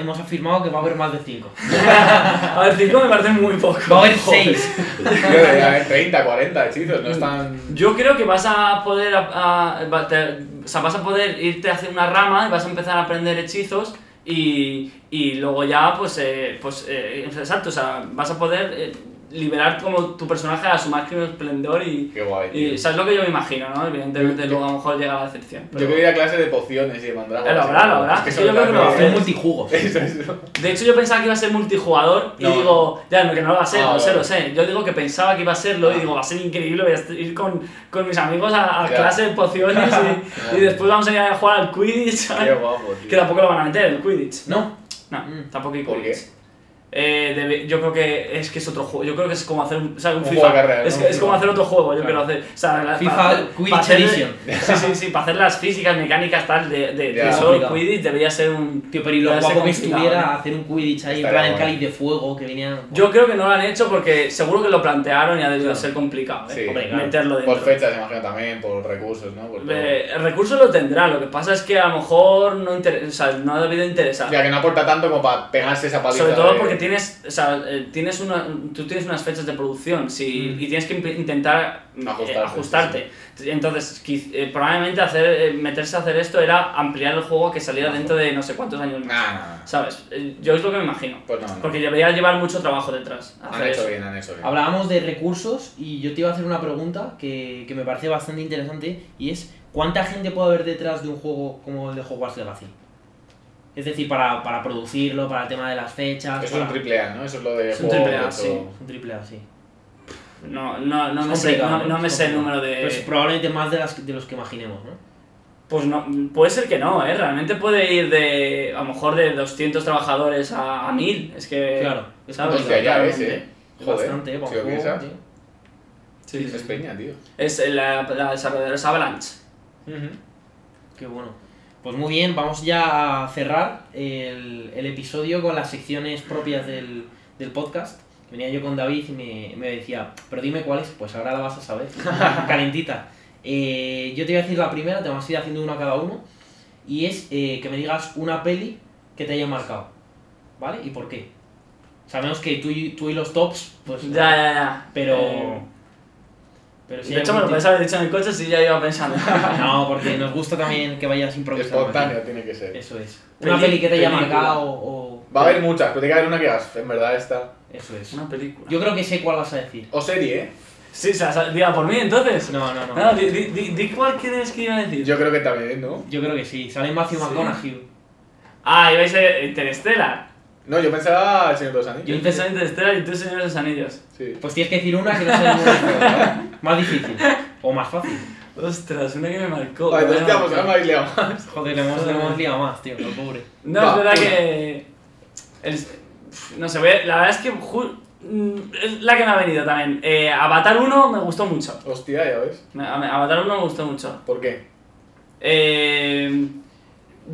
hemos afirmado que va a haber más de 5. A ver, 5 me parece muy poco. Va a haber Joder. 6. Yo debería haber 30, 40 hechizos, no están... Yo creo que vas a poder, a- a- te- o sea, vas a poder irte hacia una rama y vas a empezar a aprender hechizos y, y luego ya, pues, eh, pues eh, exacto, o sea, vas a poder eh, liberar como tu personaje a su máximo esplendor y, Qué guay, y sabes lo que yo me imagino, ¿no? Evidentemente Yo- luego a lo mejor llega la decepción. Yo pero- quiero ir a clase de pociones y de mandrágoras. Eh, lo habrá, lo habrá. Es Es que yo creo que lo va a también- Hacer multijugos. Eso, eso. De hecho, yo pensaba que iba a ser multijugador y No. digo, ya, no, que no lo va a ser, Ah, lo sé, lo sé. Yo digo que pensaba que iba a serlo y Ah. digo, va a ser increíble, voy a ir con, con mis amigos a, a clase de pociones y, y después vamos a ir a jugar al Quidditch. Qué guapo, tío. Que tampoco lo van a meter, el Quidditch. No. No, Mm. tampoco hay ¿Por Quidditch. qué? Eh, debe- yo creo que es que es otro juego. Yo creo que es como hacer un, o sea, un Un FIFA. juego de carrera, es, ¿no? es como hacer otro juego. Yo Claro. quiero hacer. O sea, la- FIFA para Quidditch para hacer- Edition. Sí, sí, sí. Para hacer las físicas, mecánicas, tal, de, de, de solo. Quidditch debería ser un. Tío, pero y lo guapo que estuviera hacer un Quidditch ahí, en plan el cáliz de fuego que venía. Yo creo que no lo han hecho porque seguro que lo plantearon y ha debido Claro. ser complicado, ¿eh? Sí. Hombre, claro. Meterlo dentro. Por fechas, imagino también, por recursos, ¿no? Por. Eh, el recurso lo tendrá, lo que pasa es que a lo mejor no, inter- o sea, no ha debido interesar. Ya que no aporta tanto como para pegarse esa paliza. Sobre todo de- porque tienes, o sea, eh, tienes una, tú tienes unas fechas de producción si, Mm. y tienes que intentar eh, Ajustarte, ajustarte. Entonces, quiz- eh, probablemente hacer, eh, meterse a hacer esto era ampliar el juego a que saliera dentro de no sé cuántos años más. Nah, nah, nah. ¿Sabes? Eh, Yo es lo que me imagino. Pues no, no. Porque debería llevar mucho trabajo detrás. Han hecho eso. bien, han hecho bien. Hablábamos de recursos y yo te iba a hacer una pregunta que, que me parece bastante interesante y es ¿cuánta gente puede haber detrás de un juego como el de Hogwarts Legacy? Es decir, para, para producirlo, para el tema de las fechas. Eso es para- un triple A, ¿no? Eso es lo de Es un triple A, sí. Es un triple A, sí. No, no, no, me sé, no, no me sé el número de... Pero es probablemente más de, las, de los que imaginemos, ¿no? Pues no, puede ser que no, ¿eh? Realmente puede ir de, a lo mejor de 200 trabajadores a, a 1000. Es que... Claro, es ¿sabes? Hostia, ya ves, eh. Joder, bastante, ¿eh? Para si lo piensas. Sí, sí, Es peña, tío. Es la, la desarrolladora es Avalanche. Qué bueno. Pues muy bien, vamos ya a cerrar el, el episodio con las secciones propias del, del podcast. Venía yo con David y me, me decía, pero dime cuál es, pues ahora la vas a saber. Calentita. Eh, yo te voy a decir la primera, te vamos a ir haciendo una cada uno. Y es eh, que me digas una peli que te haya marcado. ¿Vale? ¿Y por qué? Sabemos que tú y, tú y los tops, pues. Ya, ya, ya. Pero. Eh, pero si de hecho, me lo haber dicho en el coche si ya iba pensando. No, porque nos gusta también que vayas improvisando. Espontáneo tiene que ser. Eso es. Una Peli- peli que te haya marcado o... Va a haber muchas, pero tiene que haber una que hagas. En verdad esta. Eso es. Una película. Yo creo que sé cuál vas a decir. O serie, ¿eh? Sí, o sea, diga por mí entonces. No, no, no. No, di, di, di, di cuál quieres que iba a decir. Yo creo que también, ¿no? Yo creo que sí. Sale Matthew Sí. McConaughey. Ah, ibais a Interstellar. No, yo pensaba El Señor de los Anillos. Yo empecé en Interstellar y tú Señor de los Anillos. Sí. Pues tienes que decir una que no sea ninguna. Más difícil. O más fácil. Ostras, una que me marcó. Vale, entonces Bueno, quedamos, ahora me habéis liado más. Joder, le hemos, le hemos liado más, tío. Lo pobre. No, Va, es verdad una. que. el- no sé, voy a- la verdad es que ju- mm, es la que me ha venido también. Eh, Avatar 1 me gustó mucho. Hostia, ya ves. Me- a- Avatar 1 me gustó mucho. ¿Por qué? Eh,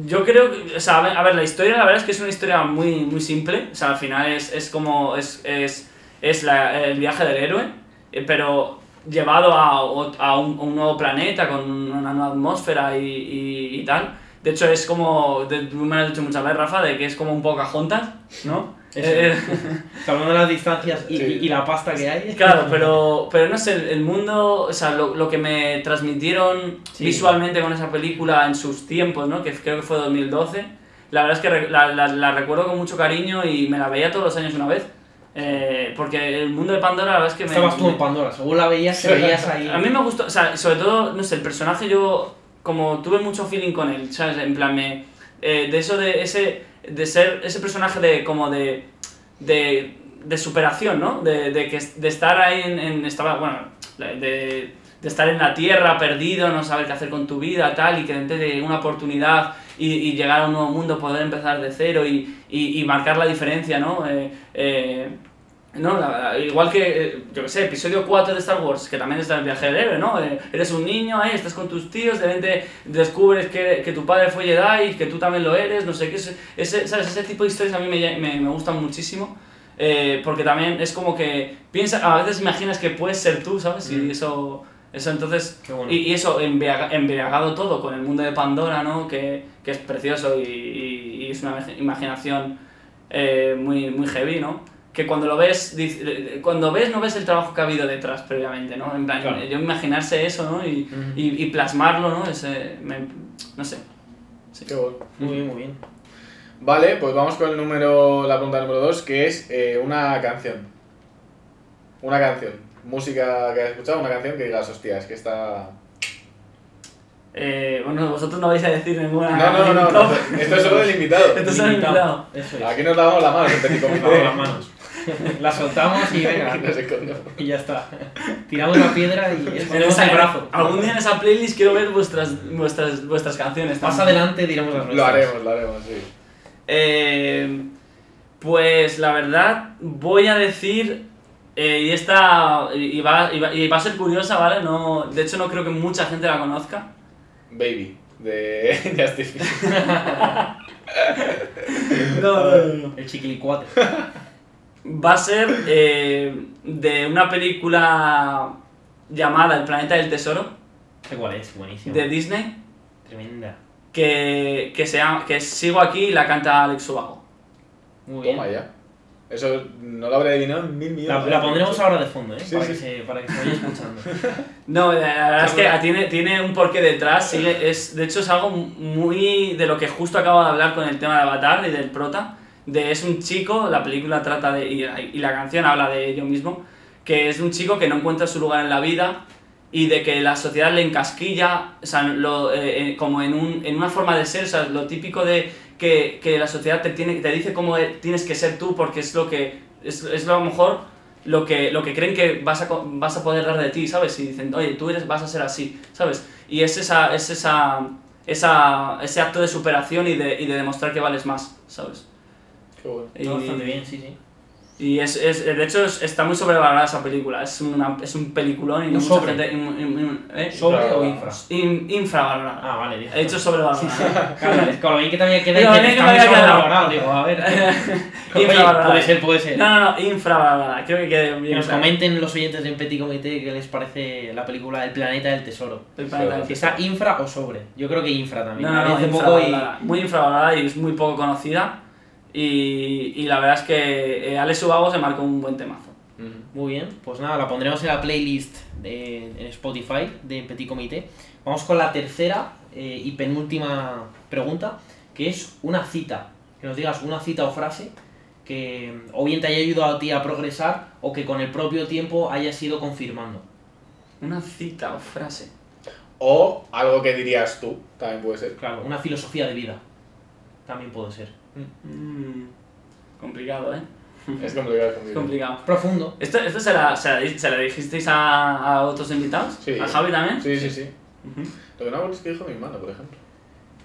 yo creo que, o sea, a ver, a ver, la historia la verdad es que es una historia muy, muy simple. O sea, al final es, es como, es, es, es la- el viaje del héroe, eh, pero llevado a, a un, a un nuevo planeta con una nueva atmósfera y, y, y tal. De hecho, es como, de- tú me lo has dicho muchas veces, Rafa, de que es como un poco Pocahontas, ¿no? Eso. Eh, Salvando las distancias y, Sí. y- y la pasta que hay. Claro, pero, pero no sé, el- el mundo, o sea, lo, lo que me transmitieron Sí. visualmente con esa película en sus tiempos, ¿no? Que creo que fue 2012, la verdad es que re- la, la- la recuerdo con mucho cariño y me la veía todos los años una vez. Eh, porque el mundo de Pandora, la verdad es que me... Estabas tú en Pandora. Según la veías, te veías ahí. a mí me gustó, o sea, sobre todo, no sé, el personaje yo como tuve mucho feeling con él, ¿sabes? En plan, me, eh, de eso de ese, de ser ese personaje de como de, de, de superación, ¿no? De, de, que, de estar ahí en, en estaba, bueno, de, de estar en la tierra perdido, no saber qué hacer con tu vida, tal, y que de una oportunidad y, y llegar a un nuevo mundo, poder empezar de cero y, y, y marcar la diferencia, ¿no? Eh, eh, No, la- la- igual que, eh, yo que sé, episodio 4 de Star Wars, que también es el viaje del héroe, ¿no? Eh, eres un niño, ahí estás con tus tíos, de repente descubres que, que tu padre fue Jedi, que tú también lo eres, no sé qué. Ese, ¿sabes? ese tipo de historias a mí me, me, me gustan muchísimo. eh, porque también es como que piensa, a veces imaginas que puedes ser tú, ¿sabes? Mm. Y eso, eso entonces, Qué bueno. y, y eso embriaga- embriagado todo con el mundo de Pandora, ¿no? Que, que es precioso y, y- y es una imag- imaginación eh, muy, muy heavy, ¿no? Que cuando lo ves, dice- cuando ves no ves el trabajo que ha habido detrás previamente, ¿no? En plan, Claro. yo imaginarse eso, ¿no? Y, y plasmarlo, ¿no? Ese, me- no sé. Qué bueno. Muy bien, muy bien. Vale, pues vamos con el número, la pregunta número 2, que es eh, una canción. Una canción. Música que hayas escuchado, una canción que digas, hostia, es que está... Eh, bueno, vosotros no vais a decir ninguna. No, no, no, no, esto es solo del invitado. Esto es el invitado. Eso es. Aquí nos damos la mano, en petit Nos damos las manos. La soltamos y venga. No sé cómo. Y ya está. Tiramos la piedra y esa- el brazo. Algún día en esa playlist quiero ver vuestras, vuestras, vuestras canciones. Más adelante diremos las Lo nuestras. haremos, lo haremos, sí. Eh, pues la verdad, voy a decir. Eh, y esta. Y va, y, va, y va a ser curiosa, ¿vale? No, de hecho, no creo que mucha gente la conozca. Baby, de Justice. No, El chiquilicuate. Va a ser eh, de una película llamada El planeta del tesoro Sé cuál es, buenísimo. de Disney. Tremenda. Que, que, se llama- que sigo aquí y la canta Alex Ubago. Muy bien. Toma ya. Eso no lo habría adivinado en mil millones. La, la pondremos ahora de fondo, ¿eh? Sí, para, sí. Que se, para que se vaya escuchando. No, la verdad es que tiene, tiene un porqué detrás. Sigue, es, de hecho, es algo muy de lo que justo acabo de hablar con el tema de Avatar y del prota. De es un chico, la película trata de. Y, y la canción habla de ello mismo. Que es un chico que no encuentra su lugar en la vida y de que la sociedad le encasquilla, o sea, lo, eh, eh, como en, un, en una forma de ser, o sea, lo típico de que, que la sociedad te, tiene, te dice cómo tienes que ser tú porque es lo que. Es, es lo a lo mejor lo que, lo que creen que vas a, vas a poder dar de ti, ¿sabes? Y dicen, oye, tú eres, vas a ser así, ¿sabes? Y es, esa, es esa, esa, ese acto de superación y de, y de demostrar que vales más, ¿sabes? Qué bueno. Y, bastante bien, sí, sí. Y es, es, de hecho es- está muy sobrevalorada esa película, es, una, es un peliculón y mucha sobre. gente... in- in- in- ¿eh? ¿Sobre o Infra- infra? In- infravalorada. Ah, vale. dije. He dicho sobrevalorada. Claro, es que lo bien que también queda que que me había sobrevalorado. Digo, a ver. Infravalorada. puede ser, puede ser. No, no, no, infravalorada, creo que quede Que bien. nos claro. comenten los oyentes de Petit Comité qué les parece la película El planeta del tesoro. El planeta del Si está infra o sobre. Yo creo que infra también. No, no, no, hace poco y infravalorada. Muy infravalorada y es muy poco conocida. Y, y la verdad es que eh, Alex Ubago se marcó un buen temazo. Muy bien, pues nada, la pondremos en la playlist de, en Spotify de Petit Comité. Vamos con la tercera eh, y penúltima pregunta, que es una cita. Que nos digas una cita o frase que mm, o bien te haya ayudado a ti a progresar o que con el propio tiempo hayas ido confirmando. Una cita o frase. O algo que dirías tú, también puede ser. Claro, una filosofía de vida. También puede ser. Mm, complicado, ¿eh? Es complicado, es Es complicado. Profundo. ¿Esto, esto se, la, se, la, di- se la dijisteis a, a otros invitados? Sí. ¿A Javi también? Sí, sí, sí. Lo que no me acuerdo es que dijo mi hermano, por ejemplo.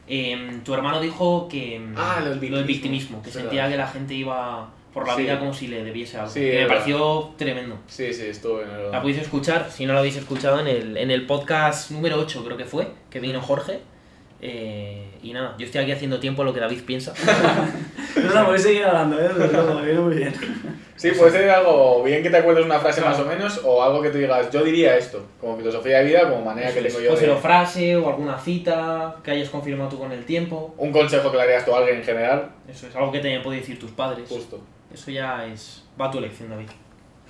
Em, tu hermano dijo que mm, Ah, lo del victimismo. victimismo, que sentía verdad. que la gente iba por la Sí. vida como si le debiese algo. Sí, que me verdad. pareció tremendo. Sí, sí, estuvo en el... La podéis escuchar, si no la habéis escuchado, en el, en el podcast número 8 creo que fue, que vino Jorge. Eh, y nada, yo estoy aquí haciendo tiempo lo que David piensa. No, no, podéis seguir hablando, ¿eh? Me viene muy bien. Sí, puede ser algo bien que te acuerdes una frase más o menos, o algo que tú digas, yo diría esto, como filosofía de vida, como manera que tengo yo Puede ser o frase o alguna cita que hayas confirmado tú con el tiempo. Un consejo que le harías tú a alguien en general, Eso es algo que te hayan podido decir tus padres. justo. Eso ya es. Va a tu elección, David.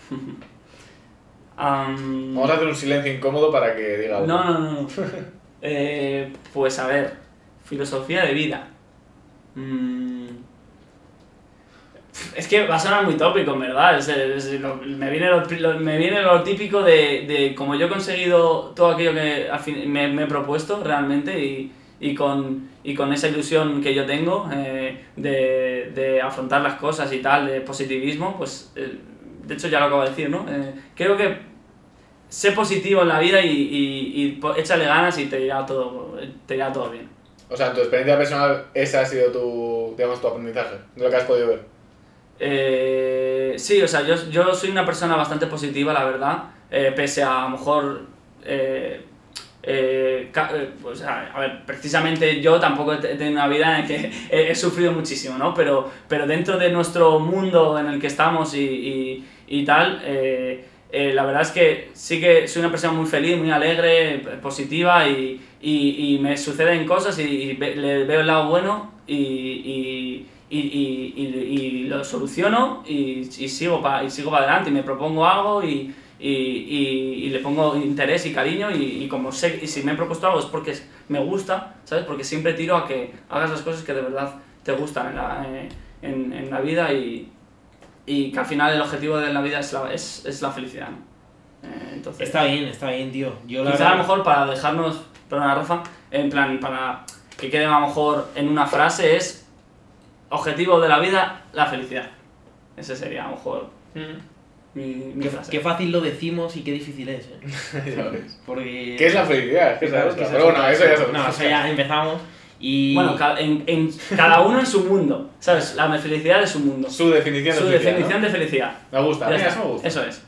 Am, Vamos a hacer un silencio incómodo para que diga algo. No, no, no. Eh, pues a ver, filosofía de vida. Mm. Es que va a sonar muy tópico, en verdad. Me, viene lo, me viene lo típico de, de como yo he conseguido todo aquello que me he propuesto realmente y, y, con, y con esa ilusión que yo tengo eh, de, de afrontar las cosas y tal, de positivismo, pues eh, de hecho ya lo acabo de decir, ¿no? Eh, creo que sé positivo en la vida y, y, y échale ganas y te irá todo, te irá todo bien. O sea, en tu experiencia personal, ese ha sido tu, digamos, tu aprendizaje, de lo que has podido ver. Eh, sí, o sea, yo, yo soy una persona bastante positiva, la verdad, eh, pese a a lo mejor... eh, eh, eh, pues, a, ver, precisamente yo tampoco he te- he tenido una vida en la que he, he sufrido muchísimo, ¿no? Pero, pero dentro de nuestro mundo en el que estamos y, y, y tal, eh, eh, la verdad es que sí que soy una persona muy feliz, muy alegre, positiva y, y, y me suceden cosas y, y ve- le veo el lado bueno y, lo soluciono y, sigo para sigo para adelante y me propongo algo y, le pongo interés y cariño y, como sé y si me he propuesto algo es porque me gusta, ¿sabes? Porque siempre tiro a que hagas las cosas que de verdad te gustan en la, eh, en, en la vida y, y que al final el objetivo de la vida es la, es, es la felicidad, ¿no? Eh, entonces, Está bien, está bien, tío. Yo la quizá a lo verdad- mejor para dejarnos, perdona Rafa, en plan, para que quede a lo mejor en una frase es objetivo de la vida, la felicidad. Ese sería a lo mejor mi, mi Qué, frase. qué fácil lo decimos y qué difícil es, ¿eh? Porque... ¿Qué es la felicidad? Es que Claro, sabes, que pero bueno, eso ya es No, eso ya empezamos y... Bueno, ca- en, en cada uno en su mundo, ¿sabes? La felicidad es su mundo. Su definición Su de felicidad. definición ¿no? de felicidad. Me gusta, eso me gusta. Eso es.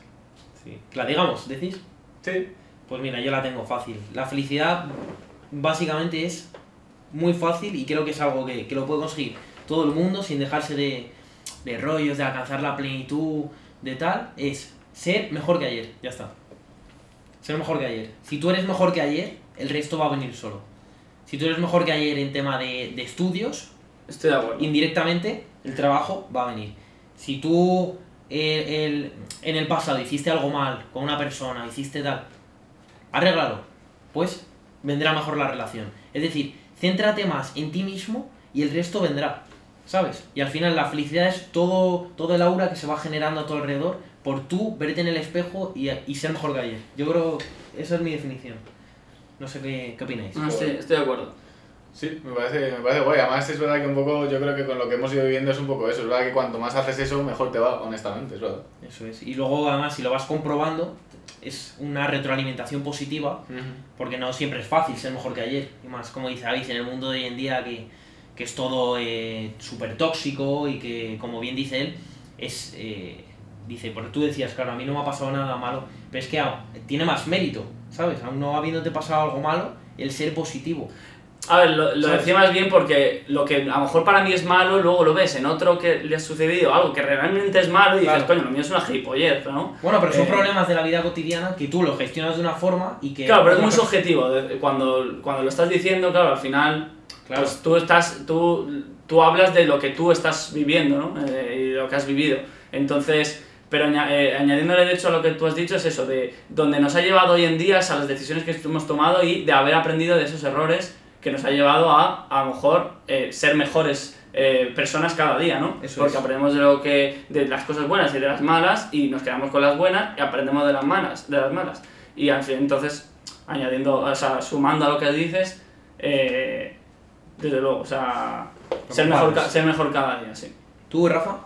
Sí. ¿La digamos, decís? Sí. Pues mira, yo la tengo fácil. La felicidad básicamente es muy fácil y creo que es algo que, que lo puede conseguir todo el mundo sin dejarse de, de rollos, de alcanzar la plenitud, de tal. Es ser mejor que ayer, ya está. Ser mejor que ayer. Si tú eres mejor que ayer, el resto va a venir solo. Si tú eres mejor que ayer en tema de, de estudios, Estoy de acuerdo. indirectamente el trabajo va a venir. Si tú eh, el- en el pasado hiciste algo mal con una persona, hiciste tal, arréglalo, pues vendrá mejor la relación. Es decir, céntrate más en ti mismo y el resto vendrá, ¿sabes? Y al final la felicidad es todo, todo el aura que se va generando a tu alrededor por tú verte en el espejo y, y ser mejor que ayer. Yo creo, esa es mi definición. No sé qué, qué opináis. No, estoy, estoy de acuerdo. Sí, me parece, me parece guay. Además, es verdad que un poco, yo creo que con lo que hemos ido viviendo es un poco eso. Es verdad que cuanto más haces eso, mejor te va, honestamente, es verdad. Eso es. Y luego, además, si lo vas comprobando, es una retroalimentación positiva, porque no siempre es fácil ser mejor que ayer. Y más, como dice Avis, en el mundo de hoy en día que, que es todo eh, súper tóxico y que, como bien dice él, es... eh, dice, porque tú decías, claro, a mí no me ha pasado nada malo, pero es que ah, tiene más mérito, ¿sabes? Aún no habiéndote pasado algo malo, el ser positivo. A ver, lo, lo decía más bien porque lo que a lo mejor para mí es malo, luego lo ves en otro que le ha sucedido algo que realmente es malo y dices, Claro. coño, lo mío es una gilipollez, ¿no? Bueno, pero son Eh, problemas de la vida cotidiana que tú lo gestionas de una forma y que... Claro, pero es muy subjetivo. Cuando, cuando lo estás diciendo, claro, al final, Claro. pues tú estás, tú, tú hablas de lo que tú estás viviendo, ¿no? Eh, y lo que has vivido. Entonces, pero eh, añadiéndole de hecho a lo que tú has dicho es eso, de donde nos ha llevado hoy en día es a las decisiones que hemos tomado y de haber aprendido de esos errores que nos ha llevado a, a lo mejor, eh, ser mejores eh, personas cada día, ¿no? Eso Porque es. aprendemos de lo que de las cosas buenas y de las malas y nos quedamos con las buenas y aprendemos de las malas, de las malas. Y al fin, entonces, añadiendo, o sea, sumando a lo que dices, eh, desde luego, o sea, ser mejor, ser mejor cada día, sí. ¿Tú, Rafa?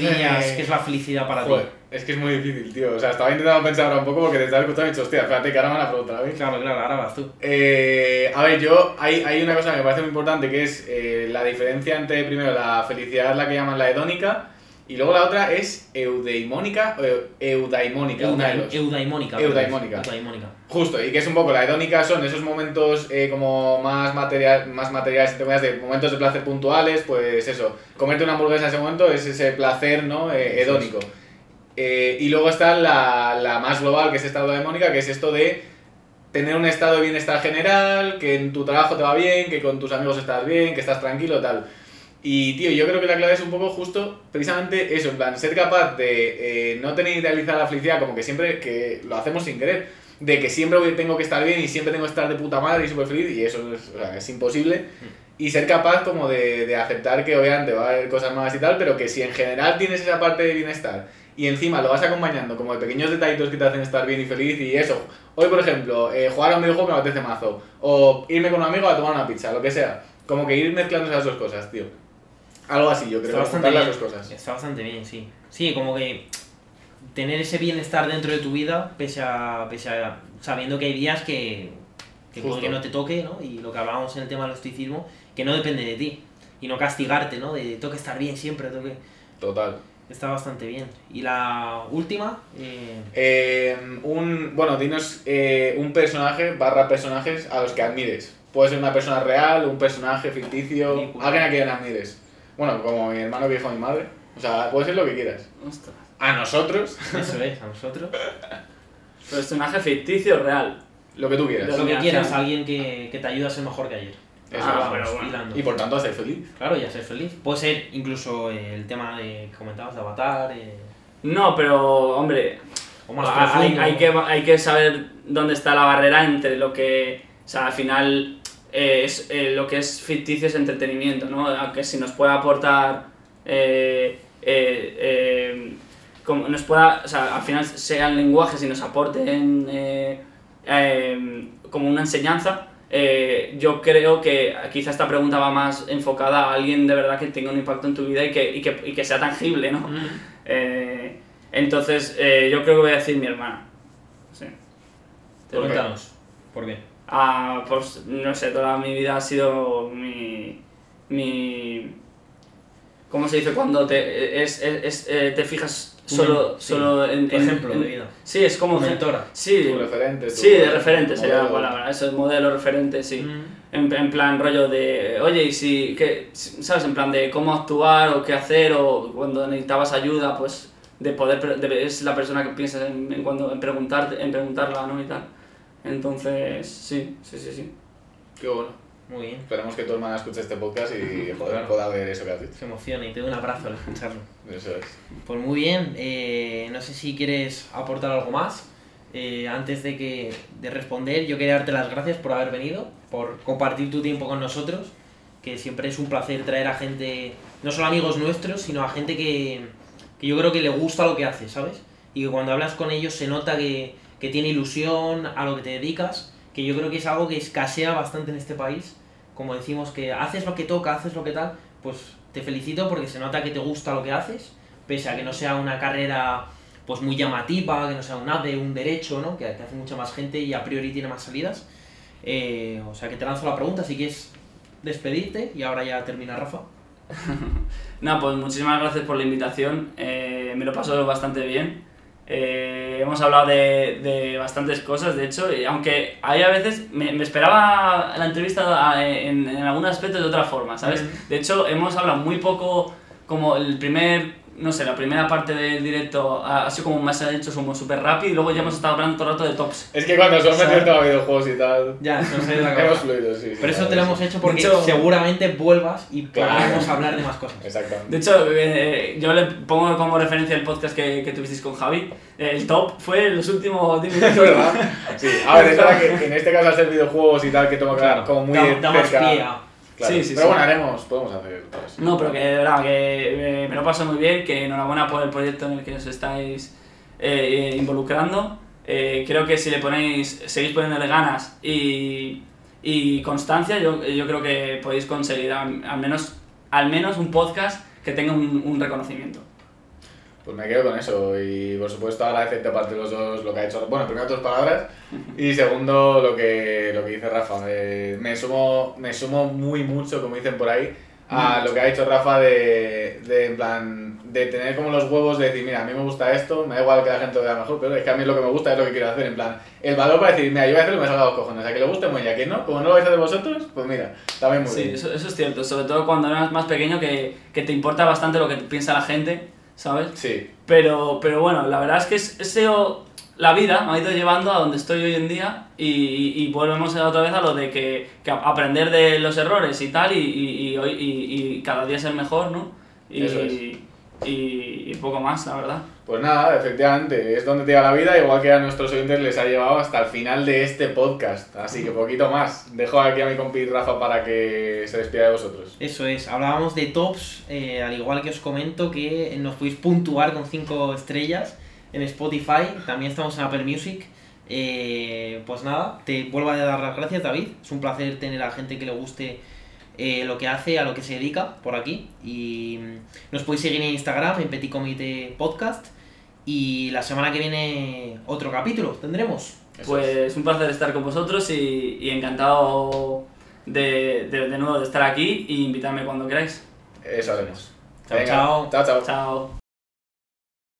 ¿Qué dirías Eh, que es la felicidad para Joder, ti? es que es muy difícil, tío. O sea, estaba intentando pensar ahora un poco porque te estaba escuchando y he dicho, hostia, espérate que ahora me la pregunta, ¿veis? Claro, claro, ahora vas tú. Eh, a ver, yo, hay, hay una cosa que me parece muy importante que es eh, la diferencia entre, primero, la felicidad, la que llaman la hedónica, y luego la otra es eudaimónica o eu- eudaimónica, una de. Eudaimónica. Eudaimónica. Eudaimónica. Justo, y que es un poco, la hedónica son esos momentos eh, como más, material, más materiales, de momentos de placer puntuales, pues eso, comerte una hamburguesa en ese momento es ese placer, ¿no? Eh, hedónico. Eh, y luego está la, la más global, que es esta eudaimónica, que es esto de tener un estado de bienestar general, que en tu trabajo te va bien, que con tus amigos estás bien, que estás tranquilo, tal. Y, tío, yo creo que la clave es un poco justo, precisamente eso, en plan, ser capaz de eh, no tener idealizada la felicidad, como que siempre, que lo hacemos sin querer, de que siempre tengo que estar bien y siempre tengo que estar de puta madre y súper feliz, y eso es, o sea, es imposible. Y ser capaz como de, de aceptar que obviamente va a haber cosas malas y tal, pero que si en general tienes esa parte de bienestar y encima lo vas acompañando como de pequeños detallitos que te hacen estar bien y feliz y eso. Hoy, por ejemplo, eh, jugar a un videojuego que me apetece mazo, o irme con un amigo a tomar una pizza, lo que sea. Como que ir mezclando esas dos cosas, tío. Algo así, yo creo, Está bastante las bien. dos cosas. Está bastante bien, sí. Sí, como que tener ese bienestar dentro de tu vida, pese a, pese a sabiendo que hay días que, que puede que no te toque, ¿no? Y lo que hablábamos en el tema del estoicismo, que no depende de ti. y no castigarte, ¿no? De tengo que estar bien siempre, tengo que... Total. Está bastante bien. Y la última, eh, Eh, un, bueno, dinos eh, un personaje barra personajes a los que admires. Puede ser una persona real, un personaje ficticio, Película. alguien a quien admires. Bueno, como mi hermano que dijo mi madre. O sea, puede ser lo que quieras. Ostras. A nosotros, eso es, a nosotros. Personaje ficticio real. lo que tú quieras. Lo que quieras, alguien que, que te ayude a ser mejor que ayer. Eso Ah, pero bueno. Y por tanto, a ser feliz. Claro, y a ser feliz. Puede ser incluso eh, el tema de que comentabas de Avatar, eh, No, pero, hombre, o más hay, que, hay que saber dónde está la barrera entre lo que, o sea, al final, eh, es, eh, lo que es ficticio es entretenimiento, ¿no? Aunque si nos puede aportar, eh, eh, eh, como nos pueda, o sea, al final sean lenguajes y nos aporten eh, eh, como una enseñanza, eh, yo creo que quizá esta pregunta va más enfocada a alguien de verdad que tenga un impacto en tu vida y que, y que, y que sea tangible, ¿no? Mm. Entonces, eh, yo creo que voy a decir mi hermana. Sí. ¿Por qué? Cuéntanos, ¿por qué? Ah, pues no sé, toda mi vida ha sido mi. mi ¿Cómo se dice cuando te, es, es- es, te fijas solo, Sí, solo en, tu en- ejemplo en- de vida. Sí, es como. Mentora. Sí, Tu referente. tu sí, de referente sería la palabra. Eso es modelo referente, sí. Mm. En, en plan rollo de, oye, y si, que, ¿sabes? En plan de cómo actuar o qué hacer o cuando necesitabas ayuda, pues de poder, de- es la persona que piensas en, en cuando, en, preguntarte, en preguntarla, ¿no? Y tal. Entonces, sí, sí, sí, sí. Qué bueno. Muy bien. Esperemos que tu hermana escuche este podcast y joder, pueda ver eso que has dicho. Se emociona y te doy un abrazo al escucharlo. Eso es. Pues muy bien, eh, no sé si quieres aportar algo más. Eh, antes de, que, de responder, yo quería darte las gracias por haber venido, por compartir tu tiempo con nosotros, que siempre es un placer traer a gente, no solo amigos nuestros, sino a gente que, que yo creo que le gusta lo que hace, ¿sabes? Y que cuando hablas con ellos se nota que, que tiene ilusión a lo que te dedicas, que yo creo que es algo que escasea bastante en este país. Como decimos que haces lo que toca, haces lo que tal, pues te felicito porque se nota que te gusta lo que haces, pese a que no sea una carrera pues muy llamativa, que no sea un ADE, un derecho, ¿no? que, que hace mucha más gente y a priori tiene más salidas. Eh, o sea que te lanzo la pregunta, si quieres despedirte y ahora ya termina Rafa. No, pues muchísimas gracias por la invitación. eh, me lo paso bastante bien. Eh, hemos hablado de, de bastantes cosas, de hecho, y aunque hay a veces, me, me esperaba la entrevista a- en, en algunos aspectos de otra forma, ¿sabes? Ujú. De hecho, hemos hablado muy poco, como el primer, no sé, la primera parte del directo ha, sido como más hecho como súper rápido y luego ya hemos estado hablando todo el rato de tops. Es que cuando son O sea- metido a videojuegos y tal, Ya, se nos ha ido la hemos cabeza. fluido, sí. sí, Pero eso claro, te lo sí. hemos hecho porque hecho- seguramente vuelvas y Claro. podremos hablar de más cosas. Exactamente. De hecho, eh, yo le pongo como referencia el podcast que, que tuvisteis con Javi. El top fue en los últimos 10 minutos. Es verdad. Sí, a ver, es verdad que, en este caso hacer videojuegos y tal, que toma Claro, como muy da, de da más cerca. pie a- Claro. Sí, sí, Pero sí. bueno, haremos, podemos hacer. No, pero que de verdad, que eh, me lo paso muy bien, que enhorabuena por el proyecto en el que os estáis eh, eh, involucrando. Eh, creo que si le ponéis, seguís poniéndole ganas y, y constancia, yo, yo creo que podéis conseguir al, al menos, al menos un podcast que tenga un, un reconocimiento. Pues me quedo con eso y por supuesto agradecerte aparte de los dos lo que ha hecho. Bueno, primero tus palabras y segundo lo que, lo que dice Rafa. Me, me, sumo, me sumo muy mucho, como dicen por ahí, a lo que ha dicho Rafa de, de, en plan, de tener como los huevos de decir, mira, a mí me gusta esto, me da igual que la gente lo vea mejor, pero es que a mí lo que me gusta es lo que quiero hacer. En plan, el valor para decir, mira, yo voy a hacer lo que me salga los cojones, a que le guste muy bien, a que no, como no lo vais a hacer vosotros, pues mira, también muy Sí, bien. eso, eso es cierto, sobre todo cuando eras más pequeño que, que te importa bastante lo que piensa la gente, ¿sabes? Sí, Pero, pero bueno, la verdad es que es, la vida me ha ido llevando a donde estoy hoy en día y, y volvemos otra vez a lo de que, que aprender de los errores y tal y, y, y, hoy- y- y cada día ser mejor, ¿no? Y, Eso es. y, y poco más, la verdad. Pues nada, efectivamente, es donde te lleva la vida, igual que a nuestros oyentes les ha llevado hasta el final de este podcast. Así que poquito más. Dejo aquí a mi compi Rafa para que se despida de vosotros. Eso es, hablábamos de tops, eh, al igual que os comento que nos podéis puntuar con 5 estrellas en Spotify, también estamos en Apple Music. Eh, pues nada, te vuelvo a dar las gracias David, es un placer tener a gente que le guste eh, lo que hace, a lo que se dedica por aquí. Y mm, nos podéis seguir en Instagram, en Petit Comité Podcast. Y la semana que viene otro capítulo tendremos. Eso Pues un placer estar con vosotros y, y encantado de, de, de nuevo de estar aquí y invitarme cuando queráis. Eso haremos. Chao, Venga, chao. chao. chao. Chao.